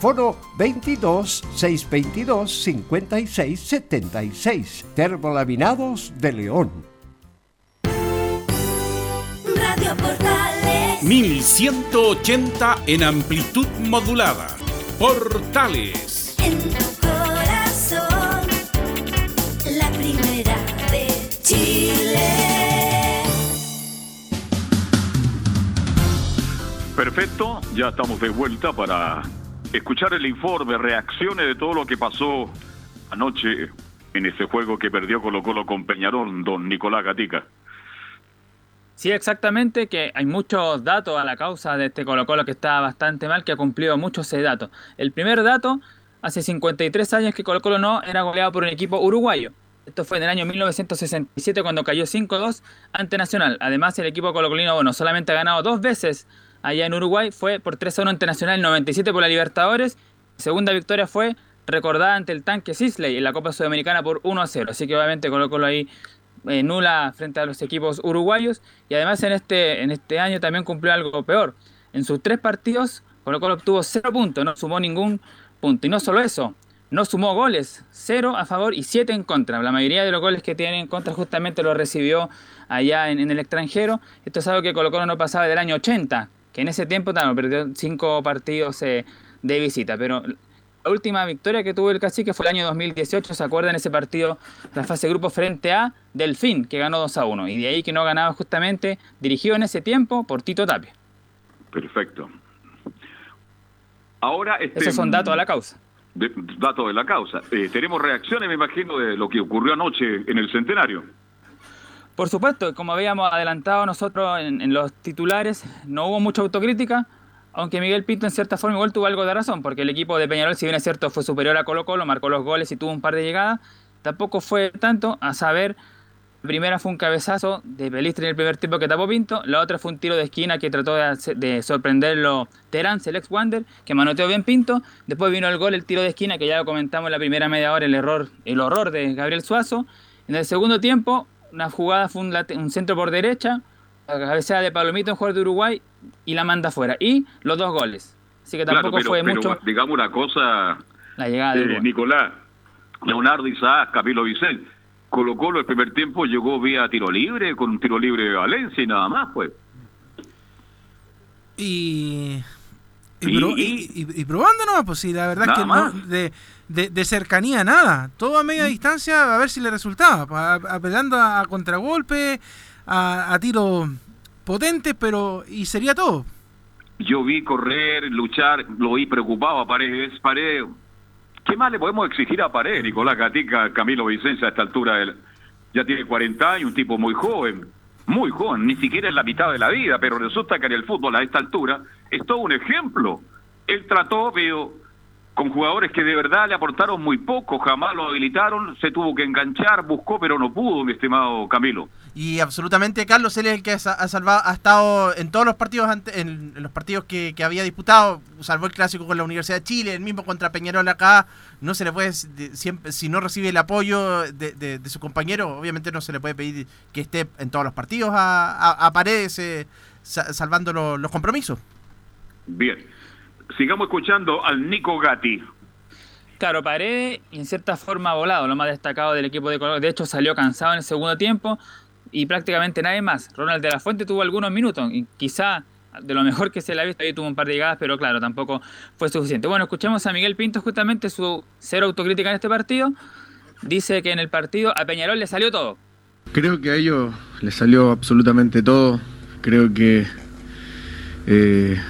Foro 22 622 56 76. Termolaminados de León. Radio Portales. 1180 en amplitud modulada. Portales. En tu corazón. La primera de Chile. Perfecto, ya estamos de vuelta para escuchar el informe, reacciones de todo lo que pasó anoche en ese juego que perdió Colo Colo con Peñarol, don Nicolás Gatica. Sí, exactamente, que hay muchos datos a la causa de este Colo Colo que está bastante mal, que ha cumplido muchos datos. El primer dato, hace 53 años que Colo Colo no era goleado por un equipo uruguayo. Esto fue en el año 1967 cuando cayó 5-2 ante Nacional. Además, el equipo colocolino, bueno, solamente ha ganado dos veces allá en Uruguay. Fue por 3-1 ante Nacional, 97 por la Libertadores. Segunda victoria fue recordada ante el tanque Sisley en la Copa Sudamericana por 1-0. Así que obviamente Colo Colo ahí eh, nula frente a los equipos uruguayos. Y además en este, en este año también cumplió algo peor. En sus tres partidos, Colo Colo obtuvo 0 puntos, no sumó ningún punto. Y no solo eso, no sumó goles, 0 a favor y 7 en contra. La mayoría de los goles que tiene en contra justamente lo recibió allá en, en el extranjero. Esto es algo que Colo Colo no pasaba del año 80, que en ese tiempo también perdió 5 partidos eh, de visita. Pero la última victoria que tuvo el cacique fue el año 2018, ¿se acuerdan? Ese partido, la fase de grupo frente a Delfín, que ganó 2 a 1. Y de ahí que no ganaba justamente, dirigido en ese tiempo por Tito Tapia. Perfecto. Ahora, este, Esos son datos a la causa. de- datos de la causa. Eh, tenemos reacciones, me imagino, de lo que ocurrió anoche en el centenario. Por supuesto, como habíamos adelantado nosotros en, en los titulares, no hubo mucha autocrítica, aunque Miguel Pinto en cierta forma igual tuvo algo de razón, porque el equipo de Peñarol, si bien es cierto, fue superior a Colo Colo, marcó los goles y tuvo un par de llegadas, tampoco fue tanto, a saber, la primera fue un cabezazo de Pelistri en el primer tiempo que tapó Pinto, la otra fue un tiro de esquina que trató de, de sorprenderlo Terán, el ex Wander, que manoteó bien Pinto, después vino el gol, el tiro de esquina, que ya lo comentamos en la primera media hora, el error, el horror de Gabriel Suazo, en el segundo tiempo, una jugada fue un, late- un centro por derecha, la cabecera de Palomito, un jugador de Uruguay, y la manda afuera. Y los dos goles. Así que tampoco Claro, pero, fue pero mucho digamos una cosa, la llegada de eh. Nicolás, Leonardo Isaac, Camilo Vicente, Colo Colo el primer tiempo llegó vía tiro libre, con un tiro libre de Valencia y nada más, pues. Y Y, pro- y- y- y probando nomás, pues sí, la verdad es que no, de, de- de cercanía nada. Todo a media distancia a ver si le resultaba. apelando a, a contragolpe, a, a tiros potentes, pero. y sería todo. Yo vi correr, luchar, lo vi preocupado a Paredes. Paredes, ¿qué más le podemos exigir a Paredes, Nicolás Gatica, Camilo Vicenza a esta altura? Él ya tiene 40 años, un tipo muy joven, muy joven, ni siquiera en la mitad de la vida, pero resulta que en el fútbol a esta altura es todo un ejemplo. Él trató, veo, con jugadores que de verdad le aportaron muy poco, jamás lo habilitaron, se tuvo que enganchar, buscó, pero no pudo, mi estimado Camilo. Y absolutamente Carlos, él es el que ha salvado, ha estado en todos los partidos ante- en, los partidos que, que había disputado, salvó el clásico con la Universidad de Chile, el mismo contra Peñarol acá, no se le puede, de- siempre, si no recibe el apoyo de, de- de su compañero, obviamente no se le puede pedir que esté en todos los partidos a, a- a Paredes, eh, sa- salvando lo- los compromisos. Bien, sigamos escuchando al Nico Gatti. Claro, Paredes y en cierta forma volado, lo más destacado del equipo de Colo De hecho, salió cansado en el segundo tiempo y prácticamente nadie más. Ronald de la Fuente tuvo algunos minutos y quizá de lo mejor que se le ha visto ahí tuvo un par de llegadas, pero claro, tampoco fue suficiente. Bueno, escuchamos a Miguel Pinto justamente su cero autocrítica en este partido. Dice que en el partido a Peñarol le salió todo. Creo que a ellos les salió absolutamente todo. Creo que eh,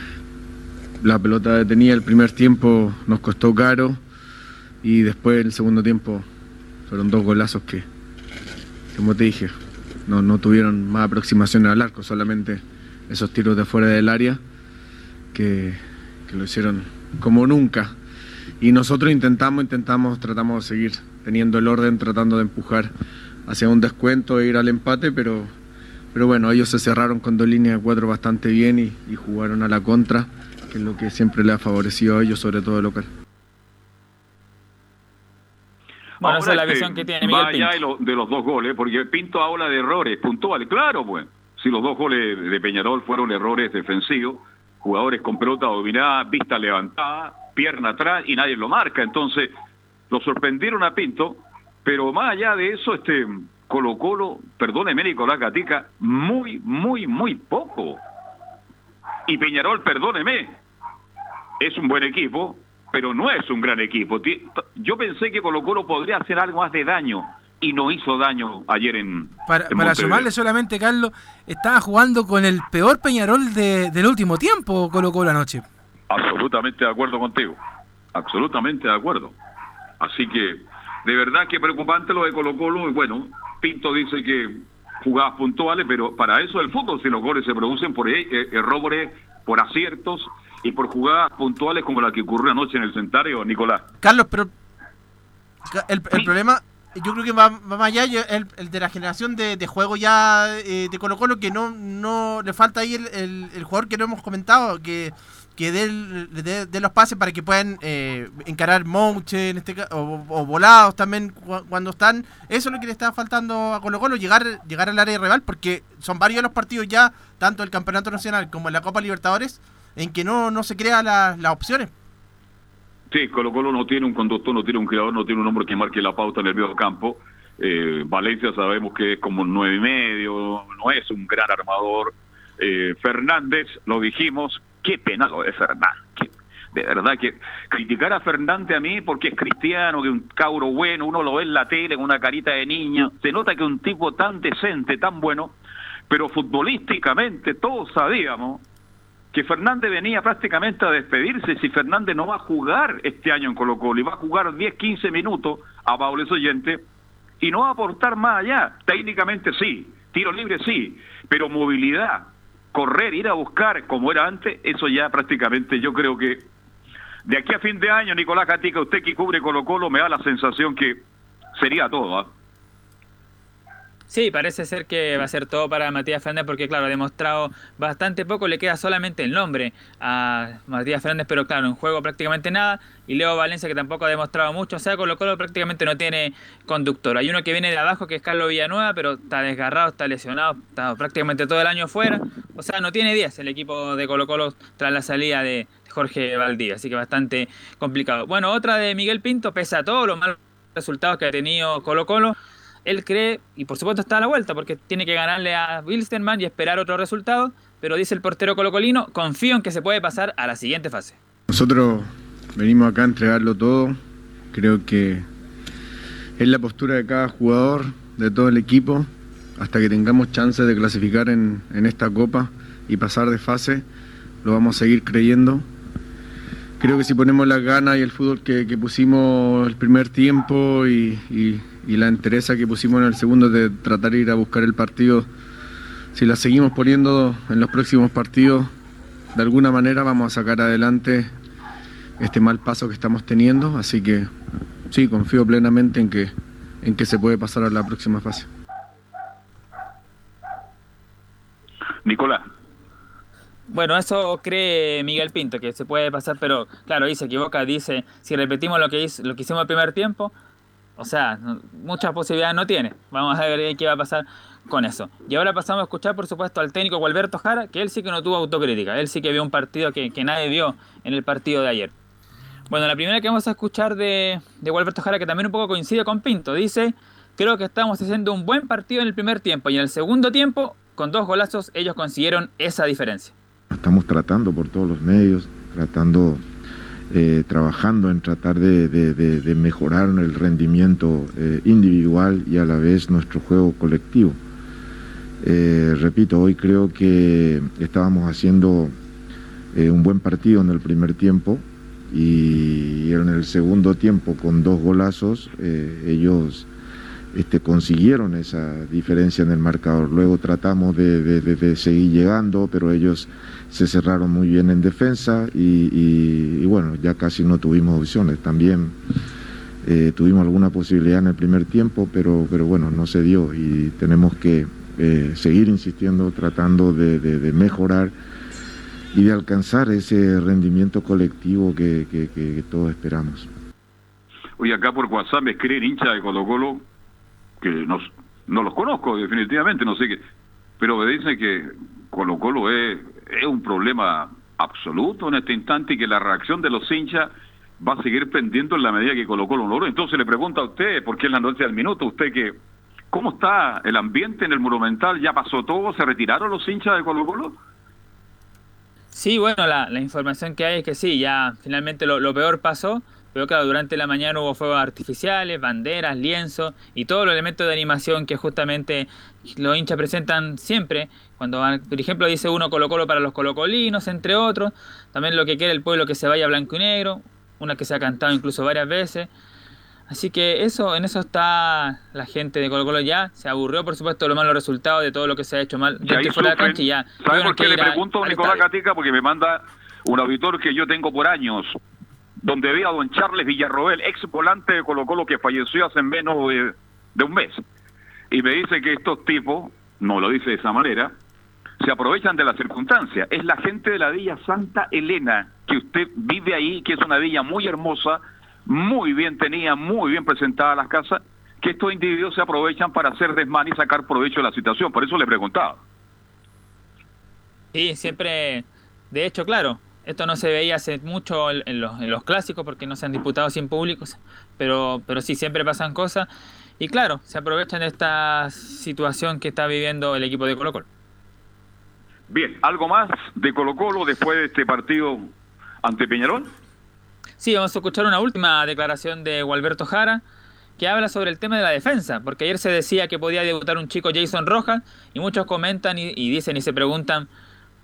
la pelota detenida el primer tiempo nos costó caro y después el segundo tiempo fueron dos golazos que, como te dije, no, no tuvieron más aproximación al arco, solamente esos tiros de fuera del área que, que lo hicieron como nunca. Y nosotros intentamos, intentamos, tratamos de seguir teniendo el orden, tratando de empujar hacia un descuento e ir al empate, pero, pero bueno, ellos se cerraron con dos líneas de cuatro bastante bien y, y jugaron a la contra, que es lo que siempre le ha favorecido a ellos, sobre todo de local. Bueno, esa es la este, visión que tiene más Miguel allá Pinto. de, lo- de los dos goles, porque Pinto habla de errores puntuales. Claro, pues, si los dos goles de Peñarol fueron errores defensivos, jugadores con pelota dominada, vista levantada, pierna atrás y nadie lo marca. Entonces, lo sorprendieron a Pinto, pero más allá de eso, este Colo Colo, perdóneme Nicolás Gatica, muy, muy, muy poco. Y Peñarol, perdóneme, es un buen equipo, pero no es un gran equipo. Yo pensé que Colo Colo podría hacer algo más de daño y no hizo daño ayer en, Para, en para sumarle solamente, Carlos, estaba jugando con el peor Peñarol de- del último tiempo, Colo Colo anoche. Absolutamente de acuerdo contigo. Absolutamente de acuerdo. Así que, de verdad que preocupante lo de Colo Colo. Y bueno, Pinto dice que jugadas puntuales, pero para eso el fútbol, si los goles se producen por eh, eh, errores, por aciertos y por jugadas puntuales como la que ocurrió anoche en el Centario, Nicolás. Carlos, pero el, el problema, yo creo que va, va más allá, el, el de la generación de, de juego ya eh, de Colo Colo, que no, no le falta ahí el, el- jugador que no hemos comentado, que, que dé los pases para que puedan eh, encarar Mouche en este o, o volados también cu- cuando están. Eso es lo que le está faltando a Colo Colo, llegar, llegar al área rival, porque son varios los partidos ya, tanto el Campeonato Nacional como en la Copa Libertadores, en que no, no se crean las las opciones. Sí, Colo Colo no tiene un conductor, no tiene un creador, no tiene un hombre que marque la pauta en el medio campo. Eh, Valencia sabemos que es como nueve y medio, no es un gran armador. Eh, Fernández, lo dijimos, qué pena lo de Fernández. de verdad que criticar a Fernández a mí porque es cristiano, que es un cabro bueno, uno lo ve en la tele con una carita de niño, se nota que un tipo tan decente, tan bueno, pero futbolísticamente todos sabíamos que Fernández venía prácticamente a despedirse si Fernández no va a jugar este año en Colo Colo y va a jugar 10, 15 minutos a Paules Oyente y no va a aportar más allá. Técnicamente sí, tiro libre sí, pero movilidad, correr, ir a buscar como era antes, eso ya prácticamente yo creo que de aquí a fin de año, Nicolás Catica, usted que cubre Colo Colo, me da la sensación que sería todo. ¿ah? Sí, parece ser que va a ser todo para Matías Fernández porque, claro, ha demostrado bastante poco. Le queda solamente el nombre a Matías Fernández, pero, claro, en juego prácticamente nada. Y Leo Valencia, que tampoco ha demostrado mucho. O sea, Colo Colo prácticamente no tiene conductor. Hay uno que viene de abajo, que es Carlos Villanueva, pero está desgarrado, está lesionado, está prácticamente todo el año fuera. O sea, no tiene 10 el equipo de Colo Colo tras la salida de Jorge Valdivia. Así que bastante complicado. Bueno, otra de Miguel Pinto, pese a todos los malos resultados que ha tenido Colo Colo. Él cree, y por supuesto está a la vuelta, porque tiene que ganarle a Wilstermann y esperar otro resultado, pero dice el portero colocolino, confío en que se puede pasar a la siguiente fase. Nosotros venimos acá a entregarlo todo, creo que es la postura de cada jugador, de todo el equipo, hasta que tengamos chance de clasificar en, en esta copa y pasar de fase, lo vamos a seguir creyendo. Creo que si ponemos las ganas y el fútbol que, pusimos el primer tiempo y- y la entereza que pusimos en el segundo de tratar de ir a buscar el partido, si la seguimos poniendo en los próximos partidos, de alguna manera vamos a sacar adelante este mal paso que estamos teniendo. Así que sí, confío plenamente en que, en que se puede pasar a la próxima fase. Nicolás. Bueno, eso cree Miguel Pinto, que se puede pasar, pero claro, ahí se equivoca, dice, si repetimos lo que, hizo, lo que hicimos el primer tiempo, o sea, muchas posibilidades no tiene. Vamos a ver qué va a pasar con eso. Y ahora pasamos a escuchar, por supuesto, al técnico Gualberto Jara, que él sí que no tuvo autocrítica, él sí que vio un partido que, que nadie vio en el partido de ayer. Bueno, la primera que vamos a escuchar de, de Gualberto Jara, que también un poco coincide con Pinto, dice, creo que estamos haciendo un buen partido en el primer tiempo y en el segundo tiempo, con dos golazos, ellos consiguieron esa diferencia. Estamos tratando por todos los medios, tratando, eh, trabajando en tratar de, mejorar el rendimiento eh, individual y a la vez nuestro juego colectivo. Eh, repito, hoy creo que estábamos haciendo un buen partido en el primer tiempo y en el segundo tiempo con dos golazos ellos este, consiguieron esa diferencia en el marcador. Luego tratamos de seguir llegando, pero ellos se cerraron muy bien en defensa y, y- y bueno, ya casi no tuvimos opciones. También eh, tuvimos alguna posibilidad en el primer tiempo, pero, pero bueno, no se dio y tenemos que eh, seguir insistiendo, tratando de, mejorar y de alcanzar ese rendimiento colectivo que, todos esperamos. Hoy acá por WhatsApp me escriben hincha de Colo Colo, que no, no los conozco definitivamente, no sé qué, pero me dicen que Colo Colo es, es un problema absoluto en este instante y que la reacción de los hinchas va a seguir pendiendo en la medida que Colo Colo no logre. Entonces le pregunto a usted, porque es la noche del minuto, usted que, ¿cómo está el ambiente en el Monumental? ¿Ya pasó todo? ¿Se retiraron los hinchas de Colo Colo? Sí, bueno, la, la información que hay es que sí, ya finalmente lo, lo peor pasó, pero claro, durante la mañana hubo fuegos artificiales, banderas, lienzos y todos los elementos de animación que justamente los hinchas presentan siempre. Cuando van, por ejemplo, dice uno Colo Colo para los colocolinos, entre otros. También lo que quiere el pueblo que se vaya blanco y negro, una que se ha cantado incluso varias veces. Así que eso, en eso está la gente de Colo Colo ya. Se aburrió, por supuesto, de los malos resultados, de todo lo que se ha hecho mal Y ahí dentro y fuera de la cancha y ya. ¿Sabe tuvieron por qué le pregunto a Nicolás. Gatica? Porque me manda un auditor que yo tengo por años, donde vi a don Charles Villarroel, ex volante de Colo Colo que falleció hace menos de, de un mes. Y me dice que estos tipos, no lo dice de esa manera, se aprovechan de la circunstancia. Es la gente de la Villa Santa Elena, que usted vive ahí, que es una villa muy hermosa, muy bien tenida, muy bien presentada las casas, que estos individuos se aprovechan para hacer desmán y sacar provecho de la situación. Por eso le preguntaba. Sí, siempre. De hecho, claro, esto no se veía hace mucho en los, en los clásicos porque no se han disputado sin públicos, pero, pero sí, siempre pasan cosas. Y claro, se aprovechan de esta situación que está viviendo el equipo de Colo Colo. Bien, ¿algo más de Colo Colo después de este partido ante Peñarol? Sí, vamos a escuchar una última declaración de Gualberto Jara que habla sobre el tema de la defensa, porque ayer se decía que podía debutar un chico Jason Rojas y muchos comentan y, y dicen y se preguntan,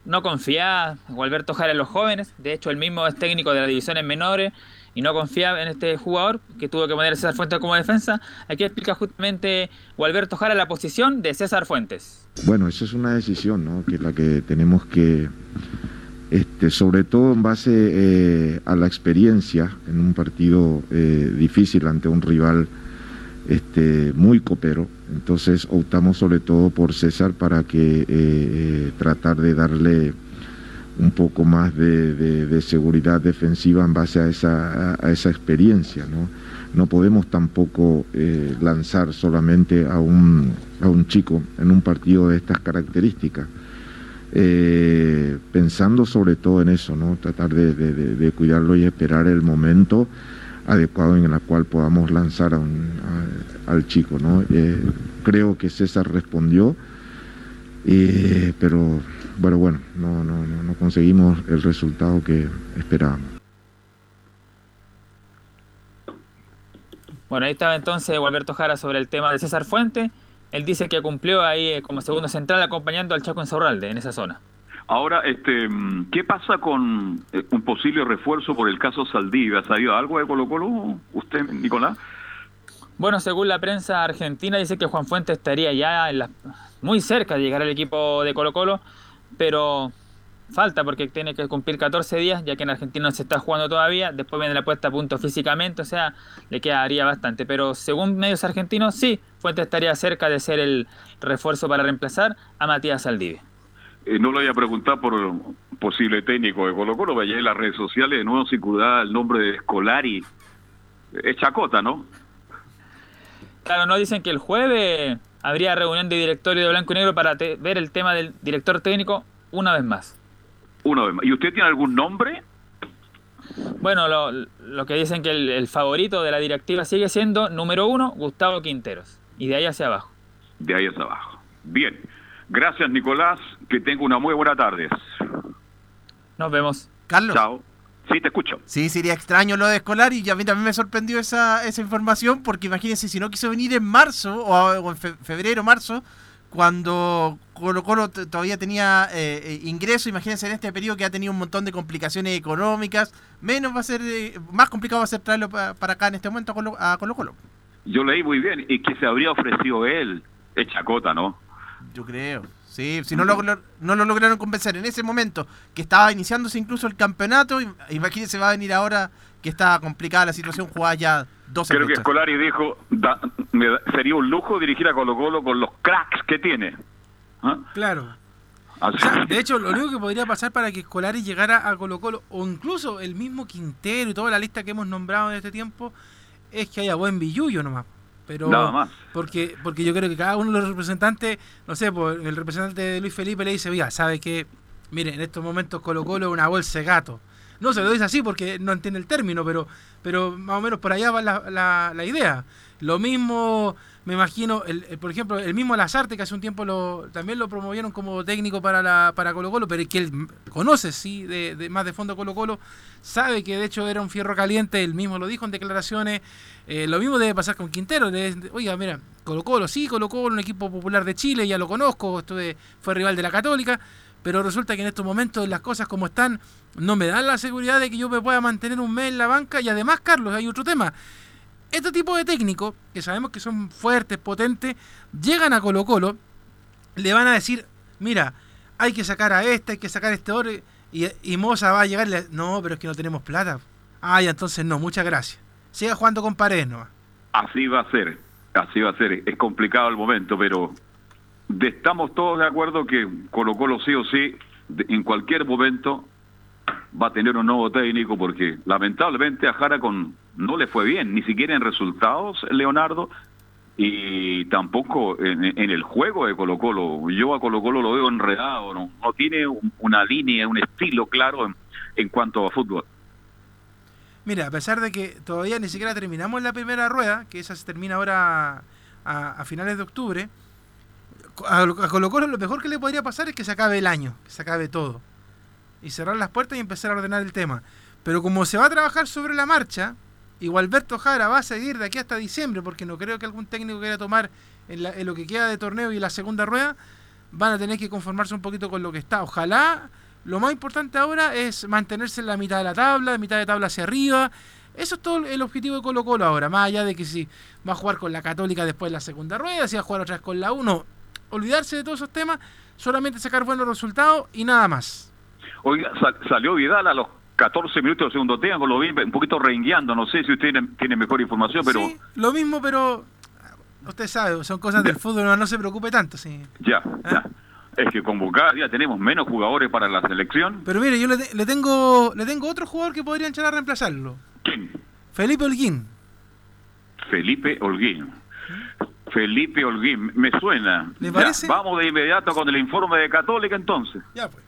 no confía Gualberto Jara en los jóvenes, de hecho él mismo es técnico de las divisiones menores y no confía en este jugador que tuvo que poner a César Fuentes como defensa. Aquí explica justamente Gualberto Jara la posición de César Fuentes. Bueno, esa es una decisión, ¿no? Que es la que tenemos que, este, sobre todo en base eh, a la experiencia en un partido eh, difícil ante un rival este, muy copero. Entonces optamos sobre todo por César para que eh, eh, tratar de darle un poco más de, seguridad defensiva en base a esa, experiencia, ¿no? Podemos tampoco eh, lanzar solamente a un, a un chico en un partido de estas características. Pensando sobre todo en eso, ¿no? Tratar de cuidarlo y esperar el momento adecuado en el cual podamos lanzar a un- al chico. ¿no? Eh, creo que César respondió, eh, pero bueno, bueno, no, no, no, no conseguimos el resultado que esperábamos. Bueno, ahí estaba entonces Gualberto Jara sobre el tema de César Fuente. Él dice que cumplió ahí eh, como segundo central acompañando al Chaco Insaurralde en esa zona. Ahora, este, ¿qué pasa con eh, un posible refuerzo por el caso Saldivia? ¿Ha sabido algo de Colo Colo, usted, Nicolás? Bueno, según la prensa argentina, dice que Juan Fuente estaría ya en la- muy cerca de llegar al equipo de Colo Colo, pero falta porque tiene que cumplir 14 días, ya que en Argentina no se está jugando todavía. Después viene la puesta a punto físicamente, o sea, le quedaría bastante. Pero según medios argentinos, sí, Fuente estaría cerca de ser el refuerzo para reemplazar a Matías Saldivia. Eh, no lo voy a preguntar por posible técnico de Colo Colo, vaya en las redes sociales de nuevo circular el nombre de Scolari. Es chacota, ¿no? Claro, no dicen que el jueves habría reunión de directorio de Blanco y Negro para te- ver el tema del director técnico una vez más. Una vez más. ¿Y usted tiene algún nombre? Bueno, lo, lo que dicen que el, el favorito de la directiva sigue siendo número uno, Gustavo Quinteros. Y de ahí hacia abajo. De ahí hacia abajo. Bien. Gracias, Nicolás. Que tenga una muy buena tarde. Nos vemos. Carlos. Chao. Sí, te escucho. Sí, sería extraño lo de escolar y a mí también me sorprendió esa, esa información porque imagínense si no quiso venir en marzo o, en fe- febrero, marzo, cuando Colo Colo todavía tenía eh, eh, ingreso, imagínense en este periodo que ha tenido un montón de complicaciones económicas, menos va a ser, eh, más complicado va a ser traerlo pa- para acá en este momento a Colo a Colo. Colo. Yo leí muy bien. Y que se habría ofrecido él. Es chacota, ¿no? Yo creo. Sí, si no lo, no lo lograron convencer en ese momento, que estaba iniciándose incluso el campeonato, im- imagínense va a venir ahora que está complicada la situación, jugada ya 12 Creo que fechas. Scolari dijo, da- me da- sería un lujo dirigir a Colo Colo con los cracks que tiene. ¿Ah? Claro. Así- O sea, de hecho, lo único que podría pasar para que Escolari llegara a Colo Colo, o incluso el mismo Quintero y toda la lista que hemos nombrado en este tiempo, es que haya buen billullo nomás. Pero Nada más. Porque, porque yo creo que cada uno de los representantes, no sé, pues, el representante de Luis Felipe le dice, oiga, ¿sabe que Mire, en estos momentos Colo Colo es una bolsa de gato. No se lo dice así porque no entiende el término, pero, pero más o menos por allá va la, la- la idea. Lo mismo, me imagino, el, el- por ejemplo, el mismo Lazarte, que hace un tiempo lo, también lo promovieron como técnico para la para Colo Colo, pero que él conoce, sí, de, de- más de fondo Colo Colo, sabe que de hecho era un fierro caliente, él mismo lo dijo en declaraciones. Eh, lo mismo debe pasar con Quintero. le- Oiga, mira, Colo Colo, sí, Colo Colo, un equipo popular de Chile, ya lo conozco, estuve, fue rival de la Católica, pero resulta que en estos momentos las cosas como están no me dan la seguridad de que yo me pueda mantener un mes en la banca y además, Carlos, hay otro tema. Este tipo de técnicos, que sabemos que son fuertes, potentes, llegan a Colo Colo, le van a decir, mira, hay que sacar a este, hay que sacar a este otro, y, Moza va a llegar y le no, pero es que no tenemos plata. Ah, ya, entonces no, muchas gracias. Siga jugando con paredes. Así va a ser, así va a ser. Es complicado el momento, pero estamos todos de acuerdo que Colo Colo sí o sí, en cualquier momento va a tener un nuevo técnico porque lamentablemente a Jara con, no le fue bien, ni siquiera en resultados, Leonardo, y tampoco en, el juego de Colo Colo. Yo a Colo Colo lo veo enredado, no, no tiene un- una línea, un estilo claro en, en cuanto a fútbol. Mira, a pesar de que todavía ni siquiera terminamos la primera rueda, que esa se termina ahora a, a finales de octubre, a, a Colo Colo lo mejor que le podría pasar es que se acabe el año, que se acabe todo. Y cerrar las puertas y empezar a ordenar el tema. Pero como se va a trabajar sobre la marcha, y Gualberto Jara va a seguir de aquí hasta diciembre, porque no creo que algún técnico quiera tomar en, la- en lo que queda de torneo y la segunda rueda, van a tener que conformarse un poquito con lo que está. Ojalá lo más importante ahora es mantenerse en la mitad de la tabla, de mitad de tabla hacia arriba. Eso es todo el objetivo de Colo Colo ahora, más allá de que si va a jugar con la Católica después de la segunda rueda, si va a jugar otra vez con la 1, olvidarse de todos esos temas, solamente sacar buenos resultados y nada más. Oiga, sal- salió Vidal a los 14 minutos del segundo tiempo, lo vi un poquito rengueando, no sé si usted tiene, tiene mejor información, pero Sí, lo mismo, pero usted sabe, son cosas del fútbol, no, no se preocupe tanto. Sí. ya, ya. Es que convocar ya tenemos menos jugadores para la selección. Pero mire, yo le, te- le tengo le tengo otro jugador que podría echar a reemplazarlo. ¿Quién? Felipe Holguín. Felipe Holguín. Felipe Holguín, me suena. ¿Le Ya, parece? vamos de inmediato con el informe de Católica entonces. Ya pues.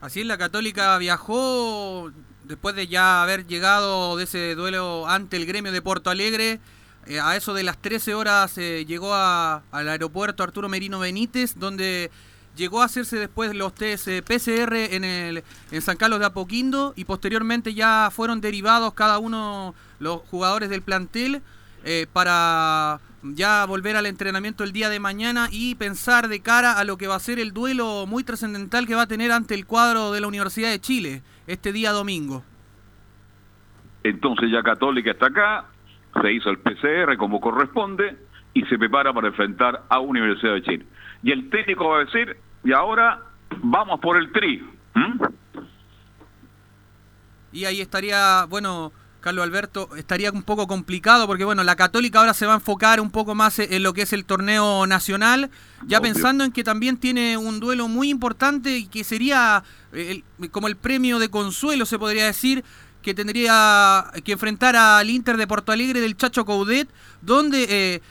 Así es, la Católica viajó después de ya haber llegado de ese duelo ante el gremio de Porto Alegre, eh, a eso de las 13 horas eh, llegó a- al aeropuerto Arturo Merino Benítez, donde llegó a hacerse después los test eh, PCR en, el, en San Carlos de Apoquindo y posteriormente ya fueron derivados cada uno los jugadores del plantel para ya volver al entrenamiento el día de mañana y pensar de cara a lo que va a ser el duelo muy trascendental que va a tener ante el cuadro de la Universidad de Chile este día domingo. Entonces ya Católica está acá, se hizo el PCR como corresponde y se prepara para enfrentar a Universidad de Chile. Y el técnico va a decir, y ahora vamos por el tri. ¿Mm? Y ahí estaría, bueno, Carlos Alberto, estaría un poco complicado porque, bueno, la Católica ahora se va a enfocar un poco más en lo que es el torneo nacional, ya Obvio. pensando en que también tiene un duelo muy importante y que sería eh, el- como el premio de consuelo, se podría decir, que tendría que enfrentar al Inter de Porto Alegre del Chacho Coudet, donde... eh,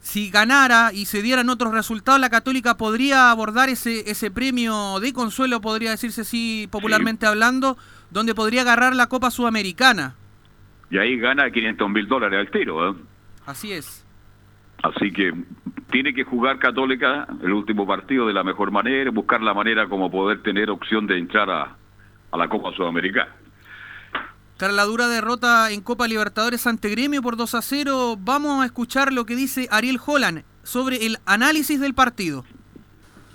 si ganara y se dieran otros resultados, la Católica podría abordar ese, ese premio de consuelo, podría decirse así popularmente hablando, donde podría agarrar la Copa Sudamericana. Y ahí gana 500 mil dólares al tiro. ¿eh? Así es. Así que tiene que jugar Católica el último partido de la mejor manera, buscar la manera como poder tener opción de entrar a, a la Copa Sudamericana. Tras la dura derrota en Copa Libertadores ante Gremio por 2 a 0, vamos a escuchar lo que dice Ariel Holland sobre el análisis del partido.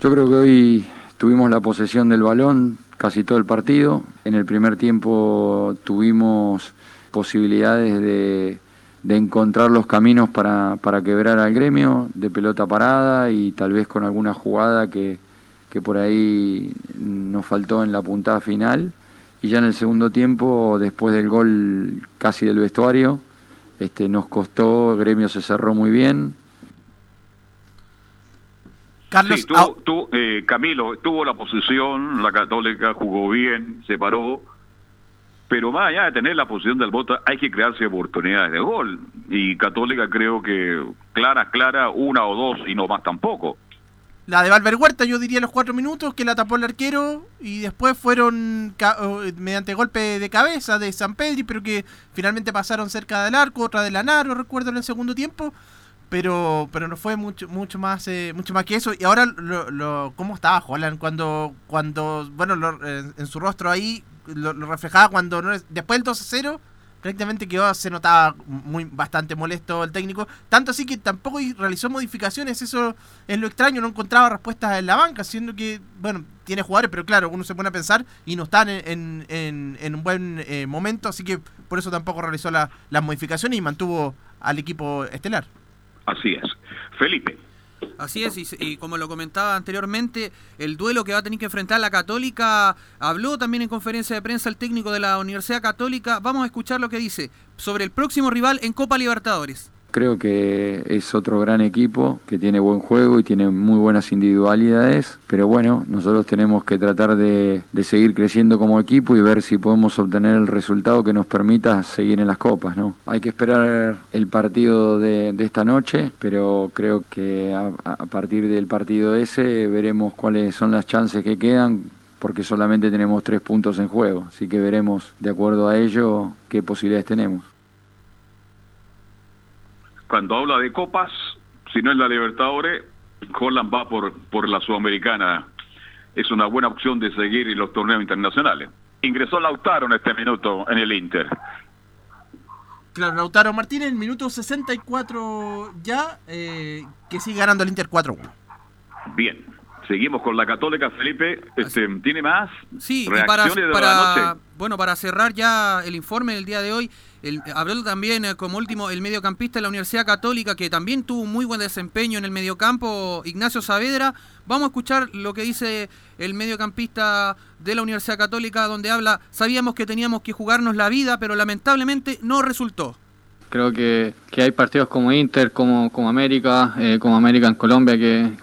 Yo creo que hoy tuvimos la posesión del balón casi todo el partido. En el primer tiempo tuvimos posibilidades de, de encontrar los caminos para, para quebrar al gremio, de pelota parada y tal vez con alguna jugada que, que por ahí nos faltó en la puntada final. Y ya en el segundo tiempo, después del gol casi del vestuario, este, nos costó, el gremio se cerró muy bien, Carlos, Sí, tuvo, tuvo, eh, Camilo tuvo la posición, la Católica jugó bien, se paró, pero más allá de tener la posición del voto, hay que crearse oportunidades de gol. Y Católica creo que clara, clara, una o dos y no más tampoco. La de Valver Huerta, yo diría los cuatro minutos, que la tapó el arquero y después fueron eh, mediante golpe de cabeza de San Pedri, pero que finalmente pasaron cerca del arco, otra de Lanaro, recuerdo en el segundo tiempo, pero pero no fue mucho mucho más eh, mucho más que eso. Y ahora lo, lo- cómo estaba Holland cuando cuando bueno lo- en su rostro ahí lo, reflejaba cuando no es- después del 2 a 0 prácticamente quedó, se notaba muy bastante molesto el técnico, tanto así que tampoco realizó modificaciones, eso es lo extraño, no encontraba respuestas en la banca, siendo que, bueno, tiene jugadores, pero claro, uno se pone a pensar y no están en, en, en- un buen eh, momento, así que por eso tampoco realizó la- las modificaciones y mantuvo al equipo estelar. Así es. Felipe. Así es, y, y como lo comentaba anteriormente, el duelo que va a tener que enfrentar la Católica, habló también en conferencia de prensa el técnico de la Universidad Católica. Vamos a escuchar lo que dice sobre el próximo rival en Copa Libertadores. Creo que es otro gran equipo que tiene buen juego y tiene muy buenas individualidades, pero bueno, nosotros tenemos que tratar de, seguir creciendo como equipo y ver si podemos obtener el resultado que nos permita seguir en las copas, ¿no? Hay que esperar el partido de, esta noche, pero creo que a partir del partido ese veremos cuáles son las chances que quedan, porque solamente tenemos tres puntos en juego, así que veremos de acuerdo a ello qué posibilidades tenemos. Cuando habla de copas, si no es la Libertadores, Holland va por, por la Sudamericana. Es una buena opción de seguir en los torneos internacionales. Ingresó Lautaro en este minuto en el Inter. Claro, Lautaro Martínez, en minuto 64 ya, eh, que sigue ganando el Inter 4-1. Bien. Seguimos con la Católica, Felipe. Este, ¿Tiene más Sí, y para, bueno, para cerrar ya el informe del día de hoy, el, habló también eh, como último el mediocampista de la Universidad Católica, que también tuvo un muy buen desempeño en el mediocampo, Ignacio Saavedra. Vamos a escuchar lo que dice el mediocampista de la Universidad Católica, donde habla, sabíamos que teníamos que jugarnos la vida, pero lamentablemente no resultó. Creo que, que hay partidos como Inter, como, América, eh, como América en Colombia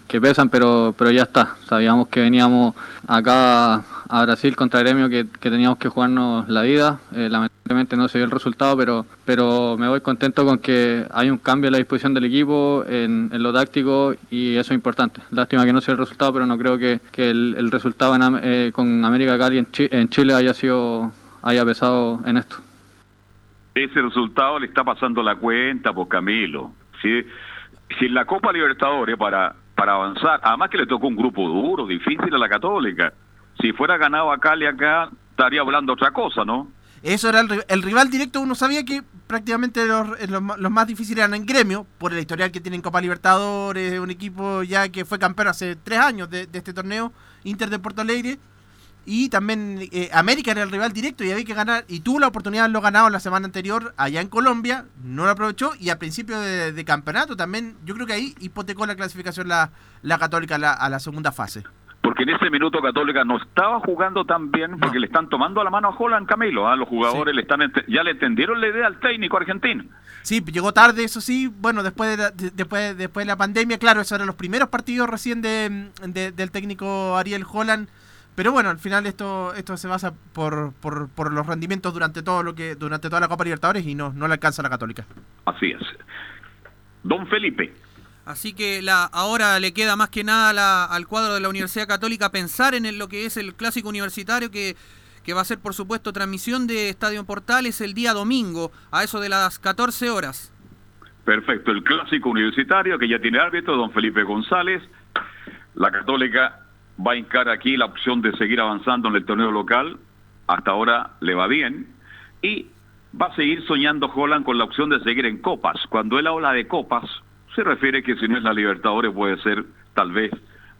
que, pesan, pero, pero ya está. Sabíamos que veníamos acá a Brasil contra Gremio que, que teníamos que jugarnos la vida. Eh, lamentablemente no se dio el resultado, pero, pero me voy contento con que hay un cambio en la disposición del equipo, en, lo táctico y eso es importante. Lástima que no se dio el resultado, pero no creo que, que el, resultado en eh, con América Cali en, Chi- en Chile haya sido haya pesado en esto. Ese resultado le está pasando la cuenta, pues Camilo. Si, si en la Copa Libertadores para, para avanzar, además que le tocó un grupo duro, difícil a la Católica, si fuera ganado acá y acá, estaría hablando otra cosa, ¿no? Eso era el, el rival directo. Uno sabía que prácticamente los, eh, los más difíciles eran en gremio, por el historial que tiene en Copa Libertadores, un equipo ya que fue campeón hace tres años de, de este torneo, Inter de Porto Alegre. Y también eh, América era el rival directo y había que ganar. Y tuvo la oportunidad de haberlo ganado la semana anterior allá en Colombia, no lo aprovechó. Y a principio de, de campeonato también, yo creo que ahí hipotecó la clasificación la, la Católica a la, a la segunda fase. Porque en ese minuto Católica no estaba jugando tan bien porque le están tomando la mano a Holland Camilo. ¿ah? Los jugadores le están ya le entendieron la idea al técnico argentino. Sí, llegó tarde, eso sí. Bueno, después de la, de- después, después de la pandemia, claro, esos eran los primeros partidos recién de, de- del técnico Ariel Holland. Pero bueno, al final esto esto se basa por, por, por los rendimientos durante todo lo que durante toda la Copa Libertadores y no, no le alcanza a la Católica. Así es. Don Felipe. Así que la, ahora le queda más que nada la- al cuadro de la Universidad Católica pensar en el- lo que es el clásico universitario que, que va a ser por supuesto transmisión de Estadio Portales el día domingo a eso de las 14 horas. Perfecto, el clásico universitario que ya tiene árbitro, don Felipe González. La Católica va a hincar aquí la opción de seguir avanzando en el torneo local. Hasta ahora le va bien. Y va a seguir soñando Holland con la opción de seguir en copas. Cuando él habla de copas, se refiere que si no es la Libertadores puede ser tal vez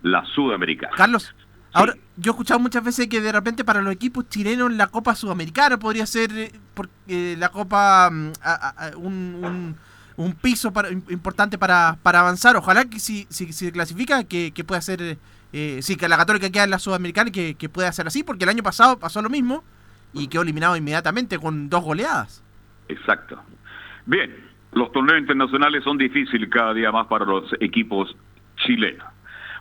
la Sudamericana. Carlos, ahora yo he escuchado muchas veces que de repente para los equipos chilenos la Copa Sudamericana podría ser eh, porque la Copa mm, a- a- a- un, un- un piso para- im- importante para, para avanzar. Ojalá que si, si, si se clasifica que, que pueda ser, eh, sí, que la Católica quede en la Sudamericana y que, que pueda ser así, porque el año pasado pasó lo mismo y quedó eliminado inmediatamente con dos goleadas. Exacto. Bien, los torneos internacionales son difíciles cada día más para los equipos chilenos.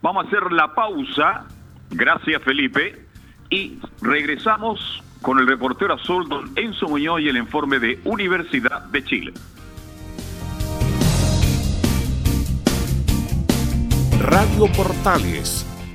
Vamos a hacer la pausa, gracias Felipe, y regresamos con el reportero azul don Enzo Muñoz y el informe de Universidad de Chile. Radio Portales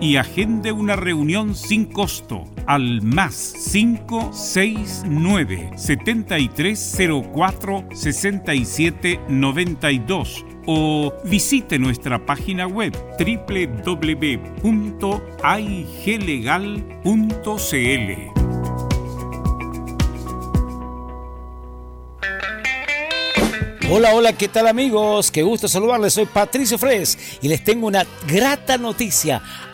y agende una reunión sin costo al más 569 7304 6792 o visite nuestra página web www.aiglegal.cl. Hola, hola, ¿qué tal amigos? Qué gusto saludarles. Soy Patricio Fres y les tengo una grata noticia.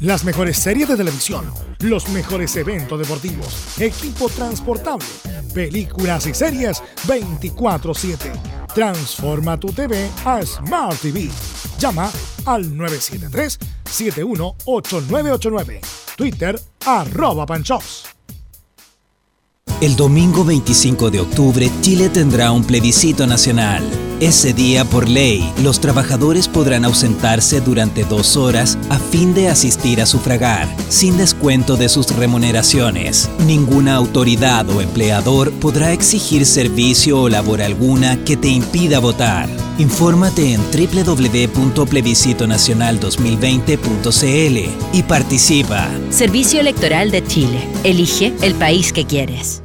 Las mejores series de televisión, los mejores eventos deportivos, equipo transportable, películas y series 24/7. Transforma tu TV a Smart TV. Llama al 973-718989. Twitter arroba panchops. El domingo 25 de octubre, Chile tendrá un plebiscito nacional. Ese día, por ley, los trabajadores podrán ausentarse durante dos horas a fin de asistir a sufragar, sin descuento de sus remuneraciones. Ninguna autoridad o empleador podrá exigir servicio o labor alguna que te impida votar. Infórmate en www.plebiscitonacional2020.cl y participa. Servicio Electoral de Chile. Elige el país que quieres.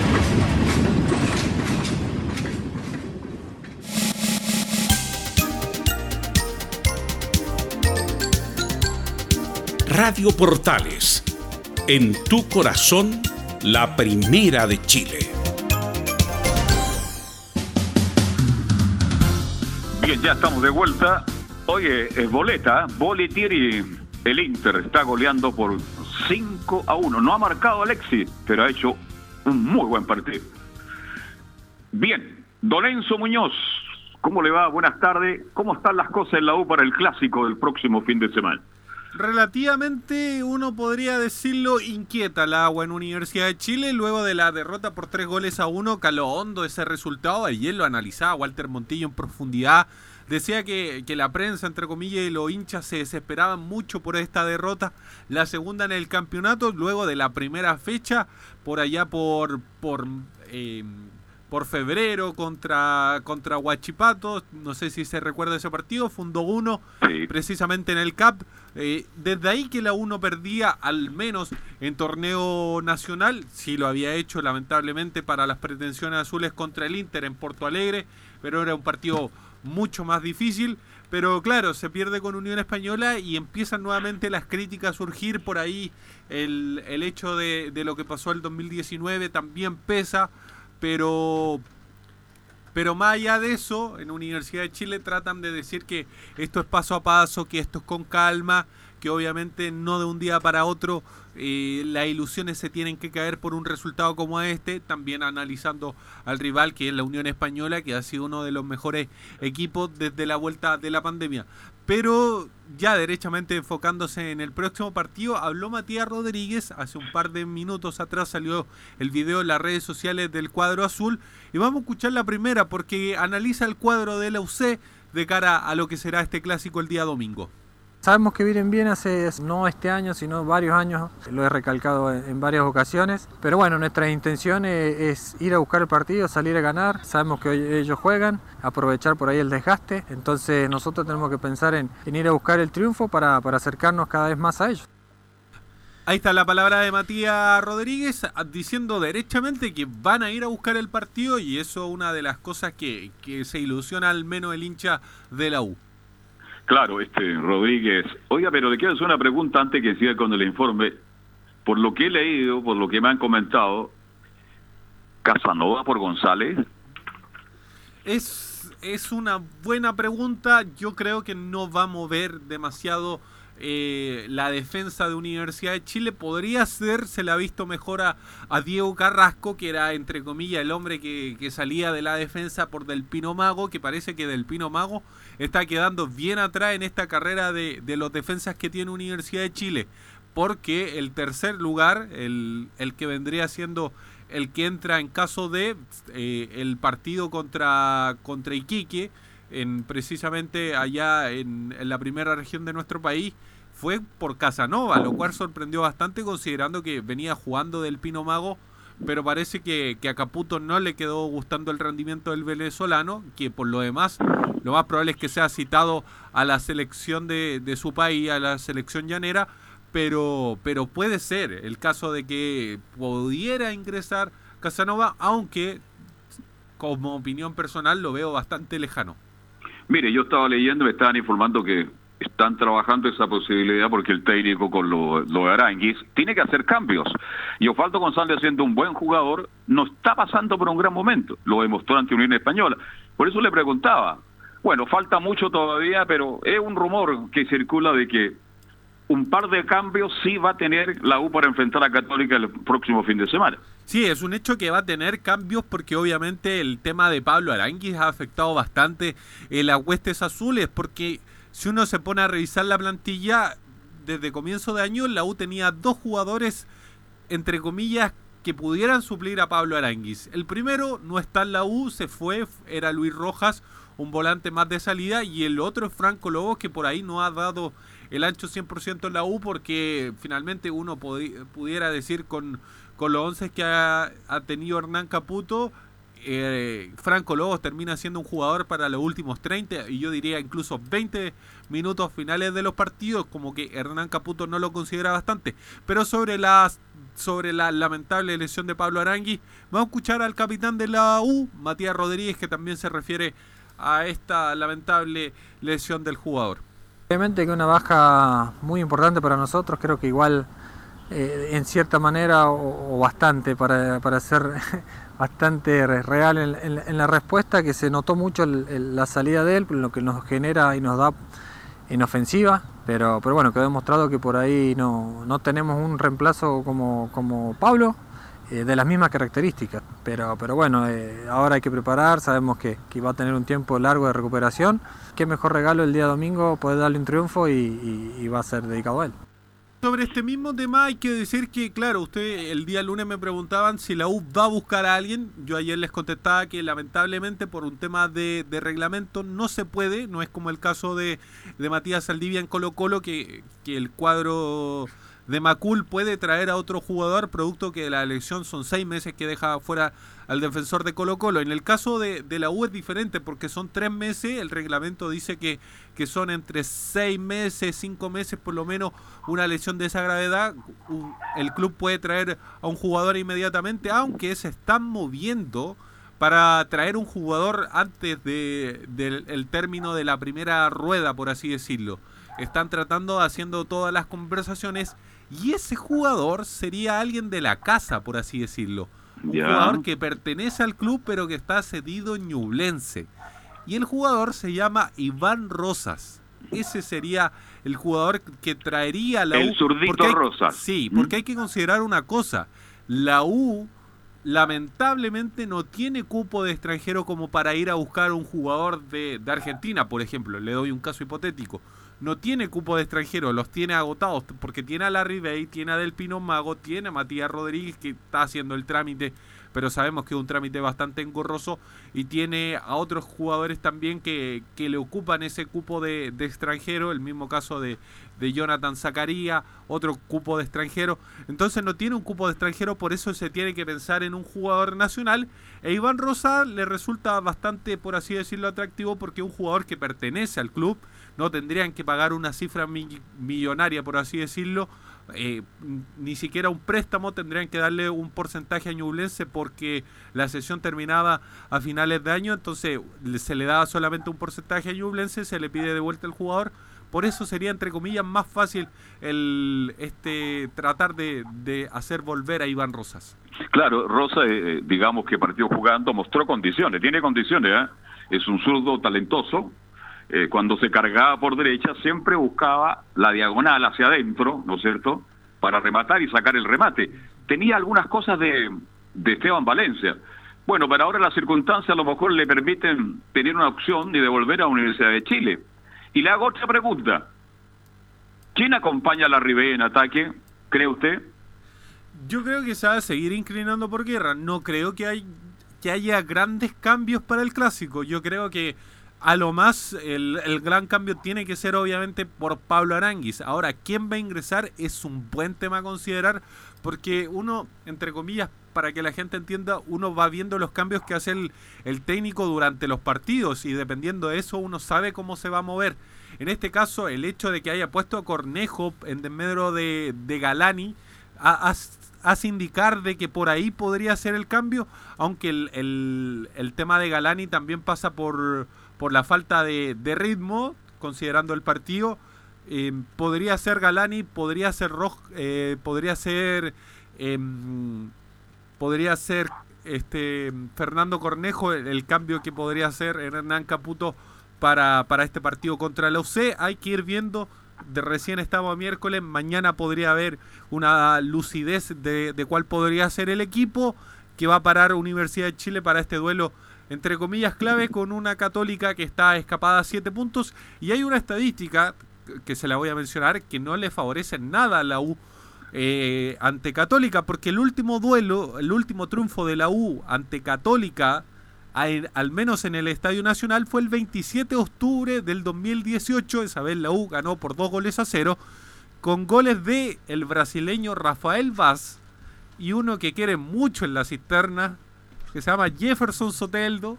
Radio Portales, en tu corazón, la primera de Chile. Bien, ya estamos de vuelta. Oye, es boleta, Boletieri, el Inter está goleando por 5 a 1. No ha marcado Alexis, pero ha hecho un muy buen partido. Bien, Don Enzo Muñoz, ¿cómo le va? Buenas tardes. ¿Cómo están las cosas en la U para el clásico del próximo fin de semana? Relativamente, uno podría decirlo, inquieta la agua en Universidad de Chile luego de la derrota por tres goles a uno. Caló hondo ese resultado. Ayer lo analizaba Walter Montillo en profundidad. Decía que, que, la prensa, entre comillas, y los hinchas se desesperaban mucho por esta derrota. La segunda en el campeonato, luego de la primera fecha, por allá por, por eh, por febrero contra, contra Huachipato. No sé si se recuerda ese partido. Fundó uno precisamente en el CAP. Eh, desde ahí que la 1 perdía, al menos en torneo nacional. Sí lo había hecho, lamentablemente, para las pretensiones azules contra el Inter en Porto Alegre. Pero era un partido mucho más difícil. Pero claro, se pierde con Unión Española y empiezan nuevamente las críticas a surgir por ahí. El, el hecho de, de lo que pasó el 2019 también pesa pero pero más allá de eso, en Universidad de Chile tratan de decir que esto es paso a paso, que esto es con calma, que obviamente no de un día para otro las ilusiones se tienen que caer por un resultado como este, también analizando al rival que es la Unión Española, que ha sido uno de los mejores equipos desde la vuelta de la pandemia. Pero ya derechamente enfocándose en el próximo partido, habló Matías Rodríguez, hace un par de minutos atrás salió el video en las redes sociales del cuadro azul y vamos a escuchar la primera porque analiza el cuadro de la UC de cara a lo que será este clásico el día domingo. Sabemos que vienen bien hace no este año, sino varios años, lo he recalcado en varias ocasiones, pero bueno, nuestra intención es ir a buscar el partido, salir a ganar, sabemos que ellos juegan, aprovechar por ahí el desgaste, entonces nosotros tenemos que pensar en, ir a buscar el triunfo para, acercarnos cada vez más a ellos. Ahí está la palabra de Matías Rodríguez diciendo derechamente que van a ir a buscar el partido y eso es una de las cosas que, que se ilusiona al menos el hincha de la U. Claro, este Rodríguez. Oiga, pero le quiero hacer una pregunta antes que siga con el informe. Por lo que he leído, por lo que me han comentado, Casanova por González. Es, es una buena pregunta. Yo creo que no va a mover demasiado eh, la defensa de Universidad de Chile. Podría ser, se le ha visto mejor a, Diego Carrasco, que era entre comillas el hombre que, salía de la defensa por Del Pino Mago, que parece que Del Pino Mago está quedando bien atrás en esta carrera de, de los defensas que tiene Universidad de Chile. Porque el tercer lugar, el, el que vendría siendo el que entra en caso de eh, el partido contra, contra Iquique, en, precisamente allá en, en, la primera región de nuestro país, fue por Casanova, lo cual sorprendió bastante considerando que venía jugando del Pino Mago, pero parece que, a Caputo no le quedó gustando el rendimiento del venezolano, que por lo demás lo más probable es que sea citado a la selección de, de su país, a la selección llanera, pero, pero puede ser el caso de que pudiera ingresar Casanova, aunque como opinión personal lo veo bastante lejano. Mire, yo estaba leyendo, me estaban informando que están trabajando esa posibilidad porque el técnico con lo, lo de Aranguis tiene que hacer cambios. Y Osvaldo González, siendo un buen jugador, no está pasando por un gran momento. Lo demostró ante Unión Española. Por eso le preguntaba. Bueno, falta mucho todavía, pero es un rumor que circula de que un par de cambios sí va a tener la U para enfrentar a Católica el próximo fin de semana. Sí, es un hecho que va a tener cambios porque obviamente el tema de Pablo Aranguis ha afectado bastante en las huestes azules porque si uno se pone a revisar la plantilla, desde comienzo de año la U tenía dos jugadores, entre comillas, que pudieran suplir a Pablo Aranguis. El primero no está en la U, se fue, era Luis Rojas, un volante más de salida, y el otro es Franco Lobos, que por ahí no ha dado el ancho 100% en la U, porque finalmente uno pudiera decir con, con los 11 que ha, ha tenido Hernán Caputo, eh, Franco Lobos termina siendo un jugador para los últimos 30 y yo diría incluso 20 minutos finales de los partidos, como que Hernán Caputo no lo considera bastante. Pero sobre las sobre la lamentable lesión de Pablo Arangui, vamos a escuchar al capitán de la U, Matías Rodríguez, que también se refiere a esta lamentable lesión del jugador. Obviamente que una baja muy importante para nosotros, creo que igual eh, en cierta manera o, bastante para, para ser bastante real en, la respuesta, que se notó mucho la salida de él, lo que nos genera y nos da en ofensiva, pero, pero bueno, quedó demostrado que por ahí no, no tenemos un reemplazo como, como Pablo, eh, de las mismas características, pero, pero bueno, eh, ahora hay que preparar, sabemos que, que, va a tener un tiempo largo de recuperación, qué mejor regalo el día domingo poder darle un triunfo y va a ser dedicado a él. Sobre este mismo tema hay que decir que, claro, usted el día lunes me preguntaban si la U va a buscar a alguien. Yo ayer les contestaba que lamentablemente por un tema de, reglamento no se puede. No es como el caso de, de Matías Saldivia en Colo Colo, que, que el cuadro de Macul puede traer a otro jugador, producto que la elección son seis meses que deja fuera al defensor de Colo Colo. En el caso de, la U es diferente porque son tres meses, el reglamento dice que, que son entre seis meses, cinco meses por lo menos una lesión de esa gravedad. El club puede traer a un jugador inmediatamente, aunque se están moviendo para traer un jugador antes de, del término de la primera rueda, por así decirlo. Están tratando, haciendo todas las conversaciones y ese jugador sería alguien de la casa, por así decirlo. Un jugador que pertenece al club pero que está cedido en Ñublense. Y el jugador se llama Iván Rosas. Ese sería el jugador que traería la U. El zurdito Rosas. Sí, porque hay que considerar una cosa. La U lamentablemente no tiene cupo de extranjero como para ir a buscar un jugador de, de Argentina, por ejemplo. Le doy un caso hipotético no tiene cupo de extranjero, los tiene agotados, porque tiene a Larry Bay, tiene a Del Pino Mago, tiene a Matías Rodríguez que está haciendo el trámite, pero sabemos que es un trámite bastante engorroso, y tiene a otros jugadores también que, que le ocupan ese cupo de, extranjero, el mismo caso de, de Jonathan Zacaría, otro cupo de extranjero, entonces no tiene un cupo de extranjero, por eso se tiene que pensar en un jugador nacional, e Iván Rosa le resulta bastante, por así decirlo, atractivo porque un jugador que pertenece al club, no tendrían que pagar una cifra millonaria, por así decirlo, eh, ni siquiera un préstamo, tendrían que darle un porcentaje a Ñublense porque la sesión terminaba a finales de año, entonces se le daba solamente un porcentaje a Ñublense, se le pide de vuelta al jugador, por eso sería entre comillas más fácil el este tratar de, hacer volver a Iván Rosas. Claro, Rosa, eh, eh, digamos que partió jugando, mostró condiciones, tiene condiciones, ¿eh? es un zurdo talentoso, eh, cuando se cargaba por derecha, siempre buscaba la diagonal hacia adentro, ¿no es cierto?, para rematar y sacar el remate. Tenía algunas cosas de, de Esteban Valencia. Bueno, pero ahora las circunstancias a lo mejor le permiten tener una opción de devolver a Universidad de Chile. Y le hago otra pregunta. ¿Quién acompaña a la Ribé en ataque, cree usted? Yo creo que se va a seguir inclinando por guerra. No creo que, hay, que haya grandes cambios para el clásico. Yo creo que a lo más, el, gran cambio tiene que ser obviamente por Pablo Aranguis. Ahora, ¿quién va a ingresar? Es un buen tema a considerar porque uno, entre comillas, para que la gente entienda, uno va viendo los cambios que hace el, técnico durante los partidos y dependiendo de eso uno sabe cómo se va a mover. En este caso, el hecho de que haya puesto a Cornejo en desmedro de, de Galani hace indicar de que por ahí podría ser el cambio, aunque el, el tema de Galani también pasa por por la falta de, ritmo, considerando el partido, eh, podría ser Galani, podría ser Roj, eh, podría ser em, podría ser este Fernando Cornejo el, el cambio que podría hacer Hernán Caputo para, para este partido contra la UC. Hay que ir viendo de recién estamos a miércoles, mañana podría haber una lucidez de, de cuál podría ser el equipo que va a parar Universidad de Chile para este duelo entre comillas clave con una católica que está escapada a 7 puntos y hay una estadística que se la voy a mencionar que no le favorece nada a la U eh, ante Católica porque el último duelo, el último triunfo de la U ante Católica al menos en el Estadio Nacional, fue el 27 de octubre del 2018. Esa vez la U ganó por dos goles a cero, con goles de el brasileño Rafael Vaz y uno que quiere mucho en la cisterna, que se llama Jefferson Soteldo,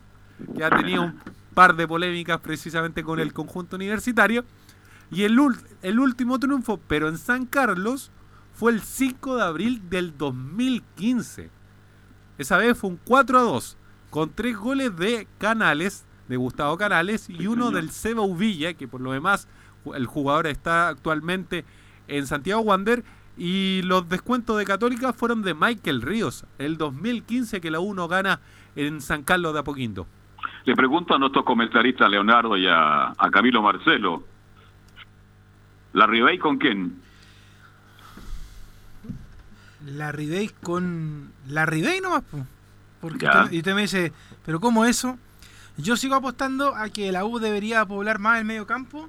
que ha tenido un par de polémicas precisamente con el conjunto universitario. Y el, el último triunfo, pero en San Carlos, fue el 5 de abril del 2015. Esa vez fue un 4 a 2 con tres goles de Canales, de Gustavo Canales, y uno del Seba Uvilla, que por lo demás el jugador está actualmente en Santiago Wander, y los descuentos de Católica fueron de Michael Ríos, el 2015 que la 1 gana en San Carlos de Apoquindo. Le pregunto a nuestros comentaristas, Leonardo y a, Camilo Marcelo, ¿la Ribey con quién? La Ribey con... La Ribey nomás, pues. Porque y usted me dice, ¿pero cómo eso? Yo sigo apostando a que la U debería poblar más el medio campo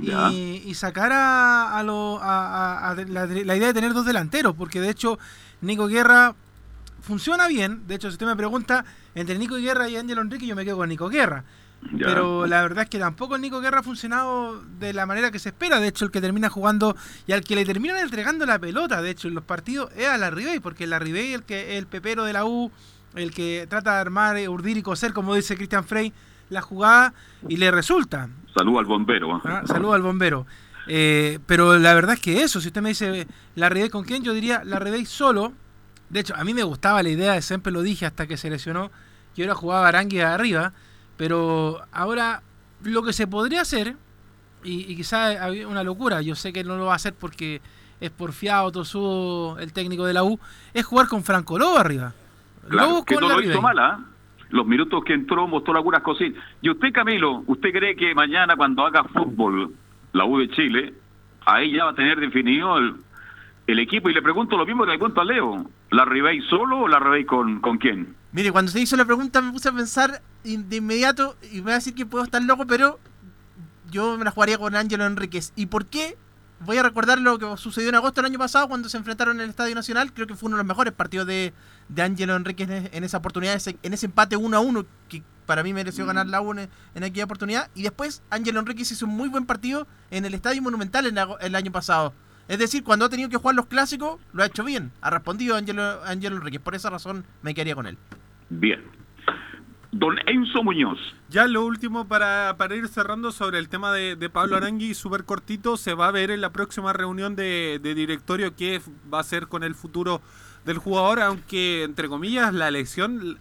y, sacar a, la, idea de tener dos delanteros, porque de hecho Nico Guerra funciona bien. De hecho, si usted me pregunta entre Nico Guerra y Ángel Enrique, yo me quedo con Nico Guerra. Pero la verdad es que tampoco Nico Guerra ha funcionado de la manera que se espera. De hecho, el que termina jugando y al que le terminan entregando la pelota, de hecho, en los partidos es a la Ribey, porque la Ribey el que el pepero de la U el que trata de armar, eh, urdir y coser, como dice Cristian Frey, la jugada y le resulta. Salud al bombero. Ah, salud al bombero. Eh, pero la verdad es que eso, si usted me dice la Redey con quién, yo diría la Redey solo. De hecho, a mí me gustaba la idea, siempre lo dije hasta que se lesionó, que ahora jugaba Arangui arriba, pero ahora lo que se podría hacer, y, y quizás una locura, yo sé que no lo va a hacer porque es porfiado Tosudo, el técnico de la U, es jugar con Franco Lobo arriba. Claro, que no lo hizo mal, ¿ah? Los minutos que entró mostró algunas cositas. ¿Y usted, Camilo, usted cree que mañana cuando haga fútbol la U de Chile, ahí ya va a tener definido el, equipo? Y le pregunto lo mismo que le pregunto a Leo. ¿La Ribey solo o la Ribey con, con quién? Mire, cuando se hizo la pregunta me puse a pensar de inmediato y me voy a decir que puedo estar loco, pero yo me la jugaría con Ángelo Enríquez. ¿Y por qué? voy a recordar lo que sucedió en agosto del año pasado cuando se enfrentaron en el Estadio Nacional. Creo que fue uno de los mejores partidos de, de Ángelo Enrique en, esa oportunidad, en ese empate 1 a 1 que para mí mereció ganar la U en, aquella oportunidad. Y después Ángelo Enrique hizo un muy buen partido en el Estadio Monumental el año pasado. Es decir, cuando ha tenido que jugar los clásicos, lo ha hecho bien. Ha respondido Ángelo Enrique. Por esa razón me quedaría con él. Bien. Don Enzo Muñoz. Ya lo último para, para ir cerrando sobre el tema de, Pablo Arangui, súper cortito, se va a ver en la próxima reunión de, directorio qué va a ser con el futuro del jugador, aunque entre comillas la elección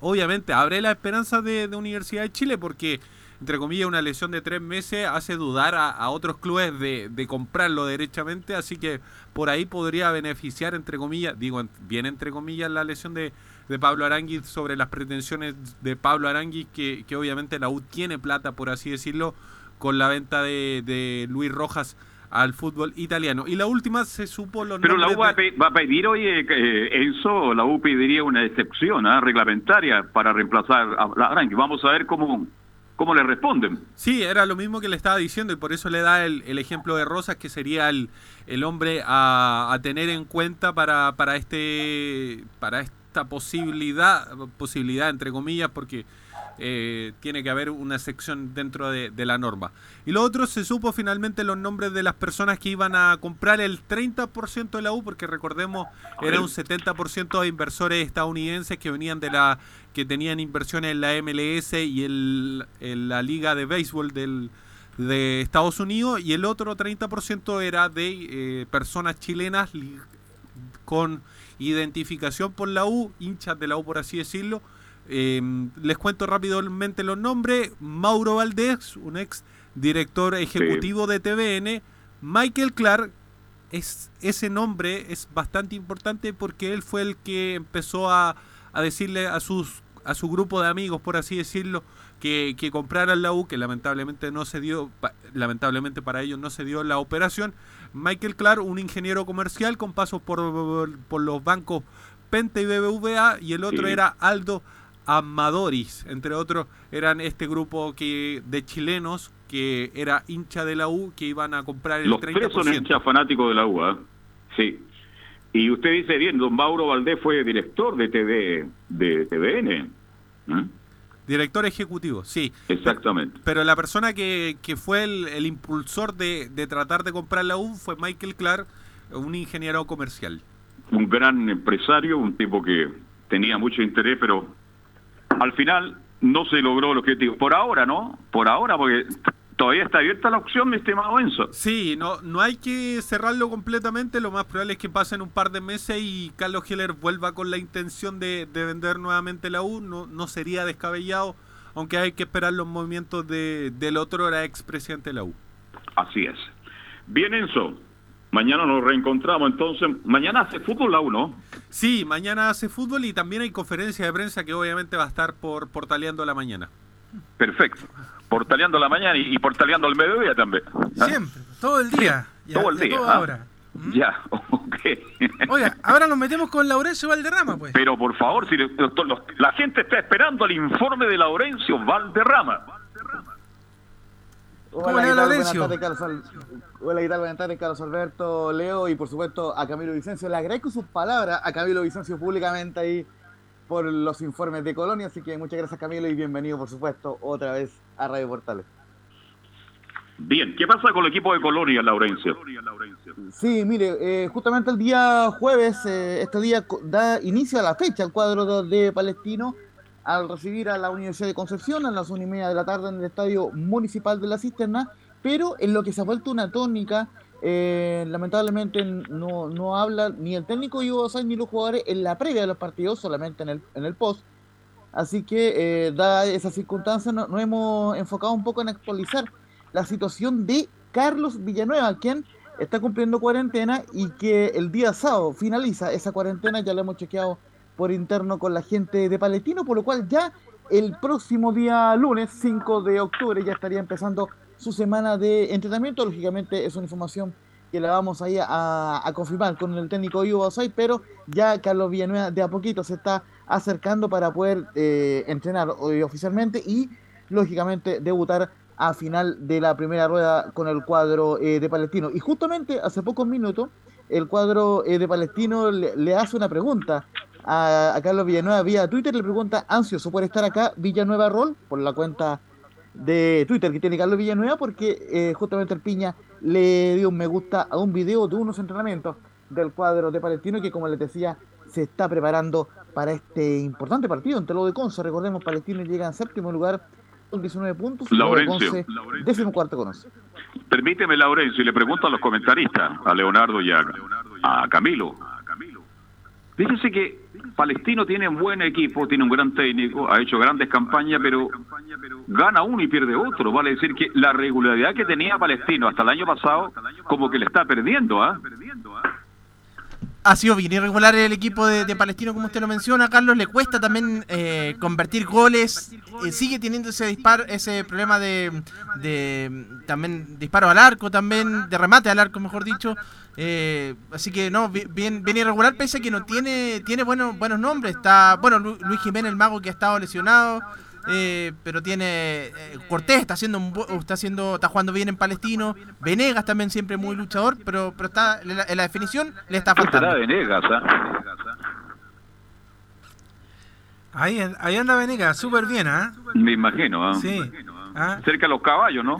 obviamente abre la esperanza de, Universidad de Chile porque entre comillas una lesión de tres meses hace dudar a, otros clubes de, de, comprarlo derechamente, así que por ahí podría beneficiar entre comillas, digo bien entre comillas la lesión de de Pablo Arangui sobre las pretensiones de Pablo Arangui, que, que obviamente la U tiene plata, por así decirlo, con la venta de, Luis Rojas al fútbol italiano. Y la última se supo los Pero la U va, a pedir hoy, eh, eso, la U pediría una excepción ¿ah? reglamentaria para reemplazar a Arangui. Vamos a ver cómo, cómo le responden. Sí, era lo mismo que le estaba diciendo y por eso le da el, el ejemplo de Rosas, que sería el, el hombre a, a, tener en cuenta para, para este... Para este esta posibilidad, posibilidad entre comillas, porque eh, tiene que haber una sección dentro de, la norma. Y lo otro, se supo finalmente los nombres de las personas que iban a comprar el 30% de la U, porque recordemos, era un 70% de inversores estadounidenses que venían de la que tenían inversiones en la MLS y el, en la Liga de Béisbol del, de Estados Unidos, y el otro 30% era de eh, personas chilenas con identificación por la U, hinchas de la U por así decirlo. Em, les cuento rápidamente los nombres. Mauro Valdés, un ex director ejecutivo de TVN. Michael Clark es ese nombre es bastante importante porque él fue el que empezó a, a decirle a sus a su grupo de amigos, por así decirlo, que, que compraran la U, que lamentablemente no se dio, pa- lamentablemente para ellos no se dio la operación. Michael Clark, un ingeniero comercial con pasos por, por los bancos Pente y BBVA, y el otro Sí. era Aldo Amadoris, entre otros, eran este grupo que de chilenos que era hincha de la U que iban a comprar el Los tres son 30%. hinchas fanáticos de la UA. Sí. Y usted dice bien, don Mauro Valdés fue director de TV, de TVN. ¿Mm? Director ejecutivo, sí. Exactamente. Pero la persona que, que fue el, el impulsor de, de tratar de comprar la U fue Michael Clark, un ingeniero comercial. Un gran empresario, un tipo que tenía mucho interés, pero al final no se logró el objetivo. Por ahora, ¿no? Por ahora, porque todavía está abierta la opción, mi estimado Enzo. Sí, no, no hay que cerrarlo completamente, lo más probable es que pasen un par de meses y Carlos Heller vuelva con la intención de, de vender nuevamente la U, no, no sería descabellado, aunque hay que esperar los movimientos de, del otro era expresidente de la U. Así es. Bien, Enzo. Mañana nos reencontramos, entonces. Mañana hace fútbol la U, ¿no? Sí, mañana hace fútbol y también hay conferencia de prensa que obviamente va a estar por Portaleando a la mañana. Perfecto. Portaleando la mañana y, y portaleando al mediodía también. ¿Ah? Siempre, todo el día. Todo el día. toda ¿ah? hora. Ya, ok. Oiga, ahora nos metemos con Laurencio Valderrama, pues. Pero por favor, si le- los- los- la gente está esperando el informe de Laurencio Valderrama. ¿Cómo Hola, le ¿qué va, tal? Laurencio? Buenas tardes, Carlos Al- Hola, ¿qué tal? Buenas tardes, Carlos Alberto, Leo y por supuesto a Camilo Vicencio. Le agradezco sus palabras a Camilo Vicencio públicamente ahí por los informes de Colonia, así que muchas gracias Camilo y bienvenido por supuesto otra vez a Radio Portales. Bien, ¿qué pasa con el equipo de Colonia, Laurencio? Sí, mire, eh, justamente el día jueves, eh, este día da inicio a la fecha el cuadro de Palestino al recibir a la Universidad de Concepción a las una y media de la tarde en el Estadio Municipal de la Cisterna, pero en lo que se ha vuelto una tónica, eh, lamentablemente no, no habla ni el técnico Basay ni los jugadores en la previa de los partidos, solamente en el, en el post. Así que, eh, dada esa circunstancia, no- nos hemos enfocado un poco en actualizar la situación de Carlos Villanueva, quien está cumpliendo cuarentena y que el día sábado finaliza esa cuarentena, ya lo hemos chequeado por interno con la gente de Palestino, por lo cual ya el próximo día lunes 5 de octubre ya estaría empezando su semana de entrenamiento, lógicamente es una información que la vamos ahí a, a confirmar con el técnico Ivo Basay, pero ya Carlos Villanueva de a poquito se está acercando para poder eh, entrenar hoy oficialmente y lógicamente debutar a final de la primera rueda con el cuadro eh, de Palestino. Y justamente hace pocos minutos el cuadro eh, de Palestino le, hace una pregunta a, a Carlos Villanueva vía Twitter, le pregunta, ansioso por estar acá, Villanueva Roll, por la cuenta de Twitter que tiene Carlos Villanueva, porque eh, justamente el Piña le dio un me gusta a un video de unos entrenamientos del cuadro de Palestino que, como les decía, se está preparando para este importante partido entre lo de Conce. Recordemos, Palestino llega en séptimo lugar con 19 puntos. Laurencio. Conce, décimo cuarto con 11. Permíteme, Laurencio, y le pregunto a los comentaristas, a Leonardo y a, a Camilo. Fíjese que Palestino tiene un buen equipo, tiene un gran técnico, ha hecho grandes campañas, pero gana uno y pierde otro. Vale decir que la regularidad que tenía Palestino hasta el año pasado, como que le está perdiendo, ¿ah? Ha sido bien irregular el equipo de, Palestino, como usted lo menciona, Carlos. Le cuesta también eh, convertir goles. eh, sigue teniendo ese disparo, ese problema de, de también disparo al arco, también de remate al arco, mejor dicho. Eh, así que no, bi- bien, bien irregular, pese a que no tiene, tiene buenos, buenos nombres. Está, bueno, Lu- Luis Jiménez, el mago que ha estado lesionado. Eh, pero tiene eh, Cortés está haciendo un está haciendo está jugando bien en Palestino Venegas también siempre muy luchador pero pero está en la, en la definición le está ¿Qué faltando Venegas, ah? Ahí, ahí anda Venegas, súper bien, ¿ah? Me imagino, ¿ah? Sí. ¿ah? Cerca de los caballos, ¿no?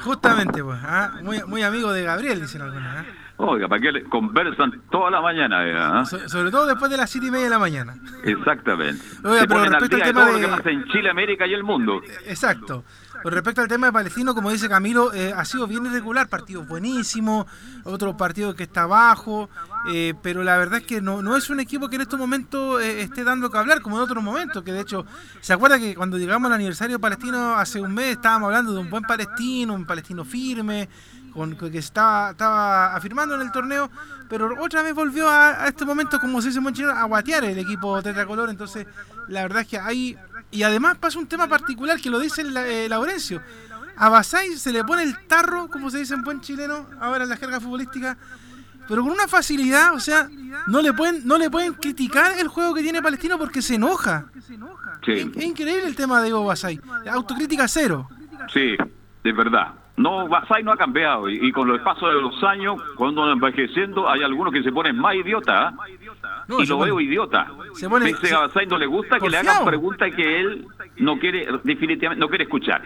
Justamente, pues, ¿ah? muy, muy amigo de Gabriel, dicen algunos. ¿ah? Oiga, ¿para qué le conversan toda la mañana? eh, ah? So- sobre todo después de las siete y media de la mañana. Exactamente. Oiga, Se pero respecto al de tema todo lo de- que pasa en Chile, América y el mundo. Exacto. Con respecto al tema de Palestino, como dice Camilo, eh, ha sido bien irregular, partidos buenísimos, otro partido que está abajo, eh, pero la verdad es que no, no es un equipo que en estos momentos eh, esté dando que hablar, como en otros momentos, que de hecho, ¿se acuerda que cuando llegamos al aniversario palestino hace un mes estábamos hablando de un buen palestino, un palestino firme, con, que estaba, estaba afirmando en el torneo, pero otra vez volvió a, este momento, como se dice en chileno, a guatear el equipo tetracolor. Entonces, la verdad es que hay. Y además pasa un tema particular que lo dice eh, Laurencio. A Basay se le pone el tarro, como se dice en buen chileno, ahora en la jerga futbolística, pero con una facilidad, o sea, no le pueden, no le pueden criticar el juego que tiene Palestino porque se enoja. Es, increíble el tema de Ivo Basay. Autocrítica cero. Sí, de verdad. No, Basay no ha cambiado y, con los pasos de los años, cuando envejeciendo, hay algunos que se ponen más idiotas. ¿ah? y lo veo idiota. Se pone, Dice a Basay no le gusta que le hagan preguntas que él no quiere, definitivamente, no quiere escuchar.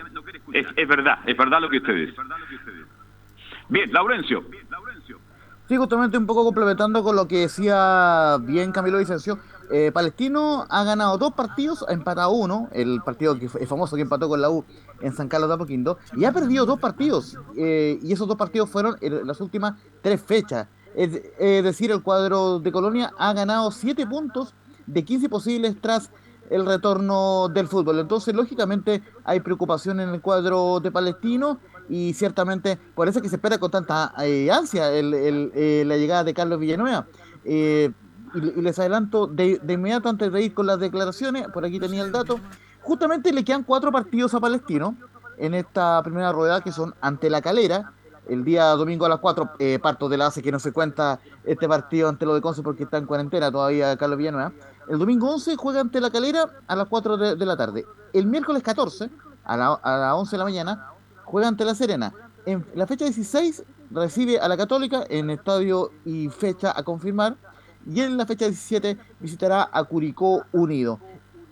Es, es verdad, es verdad lo que usted dice. Bien, Laurencio. Sí, justamente un poco complementando con lo que decía bien Camilo Vicencio. Eh, Palestino ha ganado dos partidos, ha empatado uno, el partido que es famoso que empató con la U en San Carlos de Apoquindo, y ha perdido dos partidos, eh, y esos dos partidos fueron las últimas tres fechas. Es, decir, el cuadro de Colonia ha ganado siete puntos de 15 posibles tras el retorno del fútbol. Entonces, lógicamente, hay preocupación en el cuadro de Palestino y ciertamente por eso que se espera con tanta eh, ansia eh, la llegada de Carlos Villanueva. Y, les adelanto de, inmediato antes de ir con las declaraciones, por aquí tenía el dato, justamente le quedan cuatro partidos a Palestino en esta primera rueda que son ante la calera, el día domingo a las 4, parto de la ACE que no se cuenta este partido ante lo de Conce porque está en cuarentena todavía Carlos Villanueva. El domingo 11 juega ante la calera a las 4 de, la tarde. El miércoles 14 a, la, las 11 de la mañana juega ante La Serena. En la fecha 16 recibe a la Católica en estadio y fecha a confirmar. Y en la fecha 17 visitará a Curicó Unido.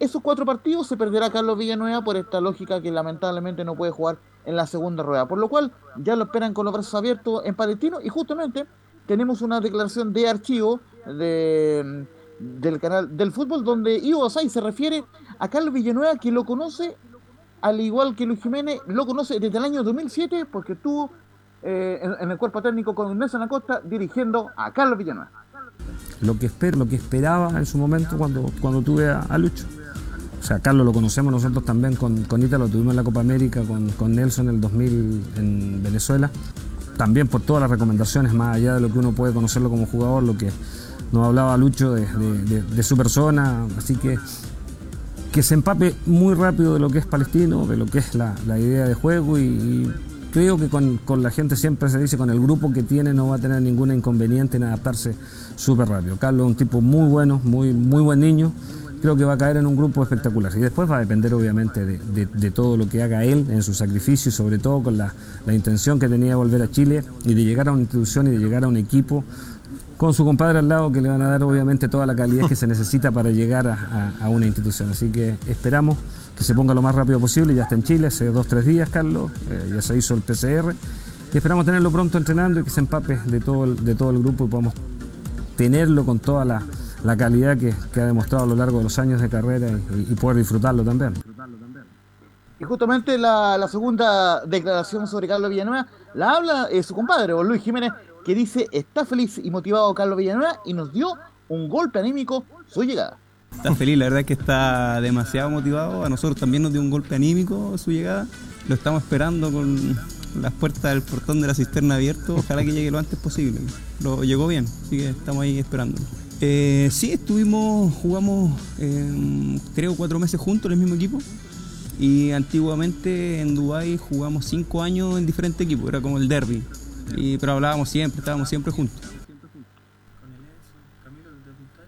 Esos cuatro partidos se perderá Carlos Villanueva por esta lógica que lamentablemente no puede jugar en la segunda rueda. Por lo cual ya lo esperan con los brazos abiertos en Palestino y justamente tenemos una declaración de archivo de, del canal del fútbol donde Ivo Asay se refiere a Carlos Villanueva que lo conoce al igual que Luis Jiménez, lo conoce desde el año 2007 porque estuvo eh, en, el cuerpo técnico con Nelson Acosta dirigiendo a Carlos Villanueva. Lo que, espero, lo que esperaba en su momento cuando, cuando tuve a, Lucho. O sea, Carlos lo conocemos nosotros también con, con Ita, lo tuvimos en la Copa América con, con Nelson en el 2000 en Venezuela. También por todas las recomendaciones, más allá de lo que uno puede conocerlo como jugador, lo que nos hablaba Lucho de, su persona. Así que que se empape muy rápido de lo que es palestino, de lo que es la, idea de juego y, creo que con, la gente siempre se dice, con el grupo que tiene no va a tener ningún inconveniente en adaptarse súper rápido. Carlos es un tipo muy bueno, muy, muy buen niño, creo que va a caer en un grupo espectacular. Y después va a depender obviamente de, todo lo que haga él en su sacrificio y sobre todo con la, la intención que tenía de volver a Chile y de llegar a una institución y de llegar a un equipo con su compadre al lado que le van a dar obviamente toda la calidad que se necesita para llegar a, una institución. Así que esperamos que se ponga lo más rápido posible, ya está en Chile hace dos, tres días, Carlos, eh, ya se hizo el PCR y esperamos tenerlo pronto entrenando y que se empape de todo el, de todo el grupo y podamos tenerlo con toda la, calidad que, ha demostrado a lo largo de los años de carrera y, poder disfrutarlo también. Y justamente la, segunda declaración sobre Carlos Villanueva la habla eh, su compadre, Luis Jiménez, que dice está feliz y motivado Carlos Villanueva y nos dio un golpe anímico su llegada. Está feliz, la verdad es que está demasiado motivado. A nosotros también nos dio un golpe anímico su llegada. Lo estamos esperando con las puertas del portón de la cisterna abierto. Ojalá que llegue lo antes posible. Lo llegó bien, así que estamos ahí esperando. Eh, sí, estuvimos, jugamos eh, creo cuatro meses juntos en el mismo equipo. Y antiguamente en Dubai jugamos cinco años en diferentes equipos, era como el derby y, pero hablábamos siempre, estábamos siempre juntos.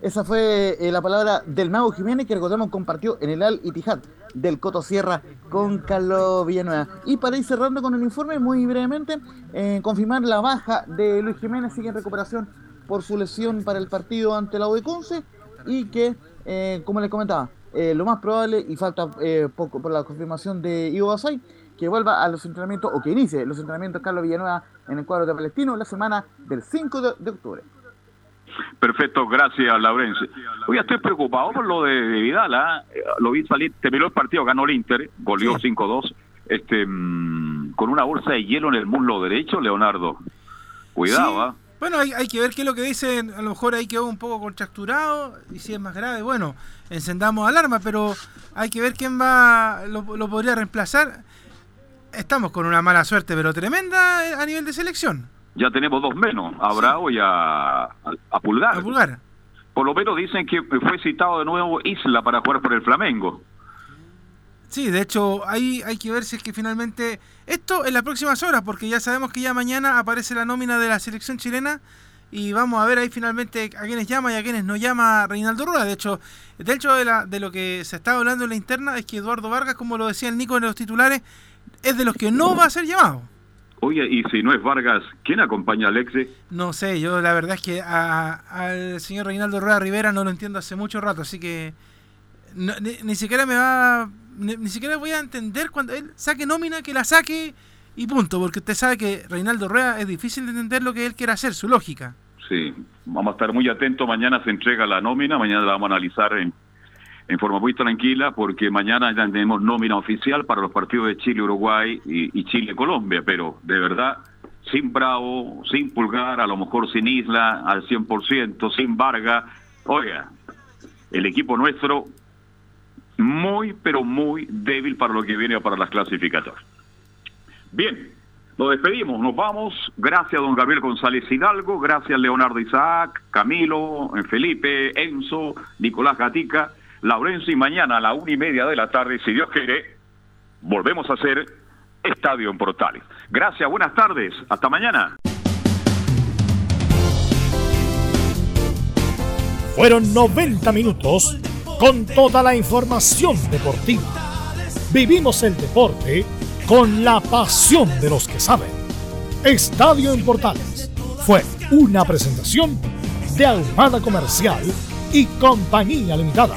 Esa fue eh, la palabra del Mago Jiménez que recordemos compartió en el Al Itihad del Coto Sierra con Carlos Villanueva. Y para ir cerrando con el informe, muy brevemente, eh, confirmar la baja de Luis Jiménez, sigue en recuperación por su lesión para el partido ante la Conce y que, eh, como les comentaba, lo más probable, y falta poco por la confirmación de Ivo Basay, que vuelva a los entrenamientos o que inicie los entrenamientos Carlos Villanueva en el cuadro de Palestino la semana del 5 de, octubre. Perfecto, gracias Laurencio. Hoy estoy preocupado por lo de, Vidal, ¿ah? lo vi salir, terminó el partido, ganó el Inter, goleó 5-2, este, mm, con una bolsa de hielo en el muslo derecho, Leonardo. Cuidado, ¿ah? Bueno, hay, hay, que ver qué es lo que dicen, a lo mejor ahí quedó un poco contracturado y si es más grave, bueno, encendamos alarma, pero hay que ver quién va, lo, lo podría reemplazar estamos con una mala suerte, pero tremenda eh, a nivel de selección. Ya tenemos dos menos, a Bravo y a, a, a Pulgar. A Pulgar. Por lo menos dicen que fue citado de nuevo Isla para jugar por el Flamengo. Sí, de hecho, ahí hay que ver si es que finalmente. Esto en las próximas horas, porque ya sabemos que ya mañana aparece la nómina de la selección chilena. Y vamos a ver ahí finalmente a quienes llama y a quienes no llama Reinaldo Rueda. De hecho, de hecho de, la, de lo que se está hablando en la interna es que Eduardo Vargas, como lo decía el Nico en los titulares, es de los que no va a ser llamado. Oye, y si no es Vargas, ¿quién acompaña a Alexe? No sé, yo la verdad es que al señor Reinaldo Rueda Rivera no lo entiendo hace mucho rato, así que no, ni, ni, siquiera me va ni, ni, siquiera voy a entender cuando él saque nómina que la saque y punto, porque usted sabe que Reinaldo Rueda es difícil de entender lo que él quiere hacer, su lógica. Sí, vamos a estar muy atentos, mañana se entrega la nómina, mañana la vamos a analizar en, en forma muy tranquila, porque mañana ya tenemos nómina oficial para los partidos de Chile, Uruguay y, y Chile, Colombia, pero de verdad, sin Bravo, sin Pulgar, a lo mejor sin Isla al 100%, sin Vargas, oiga, el equipo nuestro muy, pero muy débil para lo que viene para las clasificatorias. Bien, nos despedimos, nos vamos. Gracias don Gabriel González Hidalgo, gracias Leonardo Isaac, Camilo, Felipe, Enzo, Nicolás Gatica, Laurencio y mañana a la una y media de la tarde, si Dios quiere, volvemos a hacer Estadio en Portales. Gracias, buenas tardes, hasta mañana. Fueron 90 minutos con toda la información deportiva. Vivimos el deporte con la pasión de los que saben. Estadio en Portales fue una presentación de Almada Comercial y Compañía Limitada.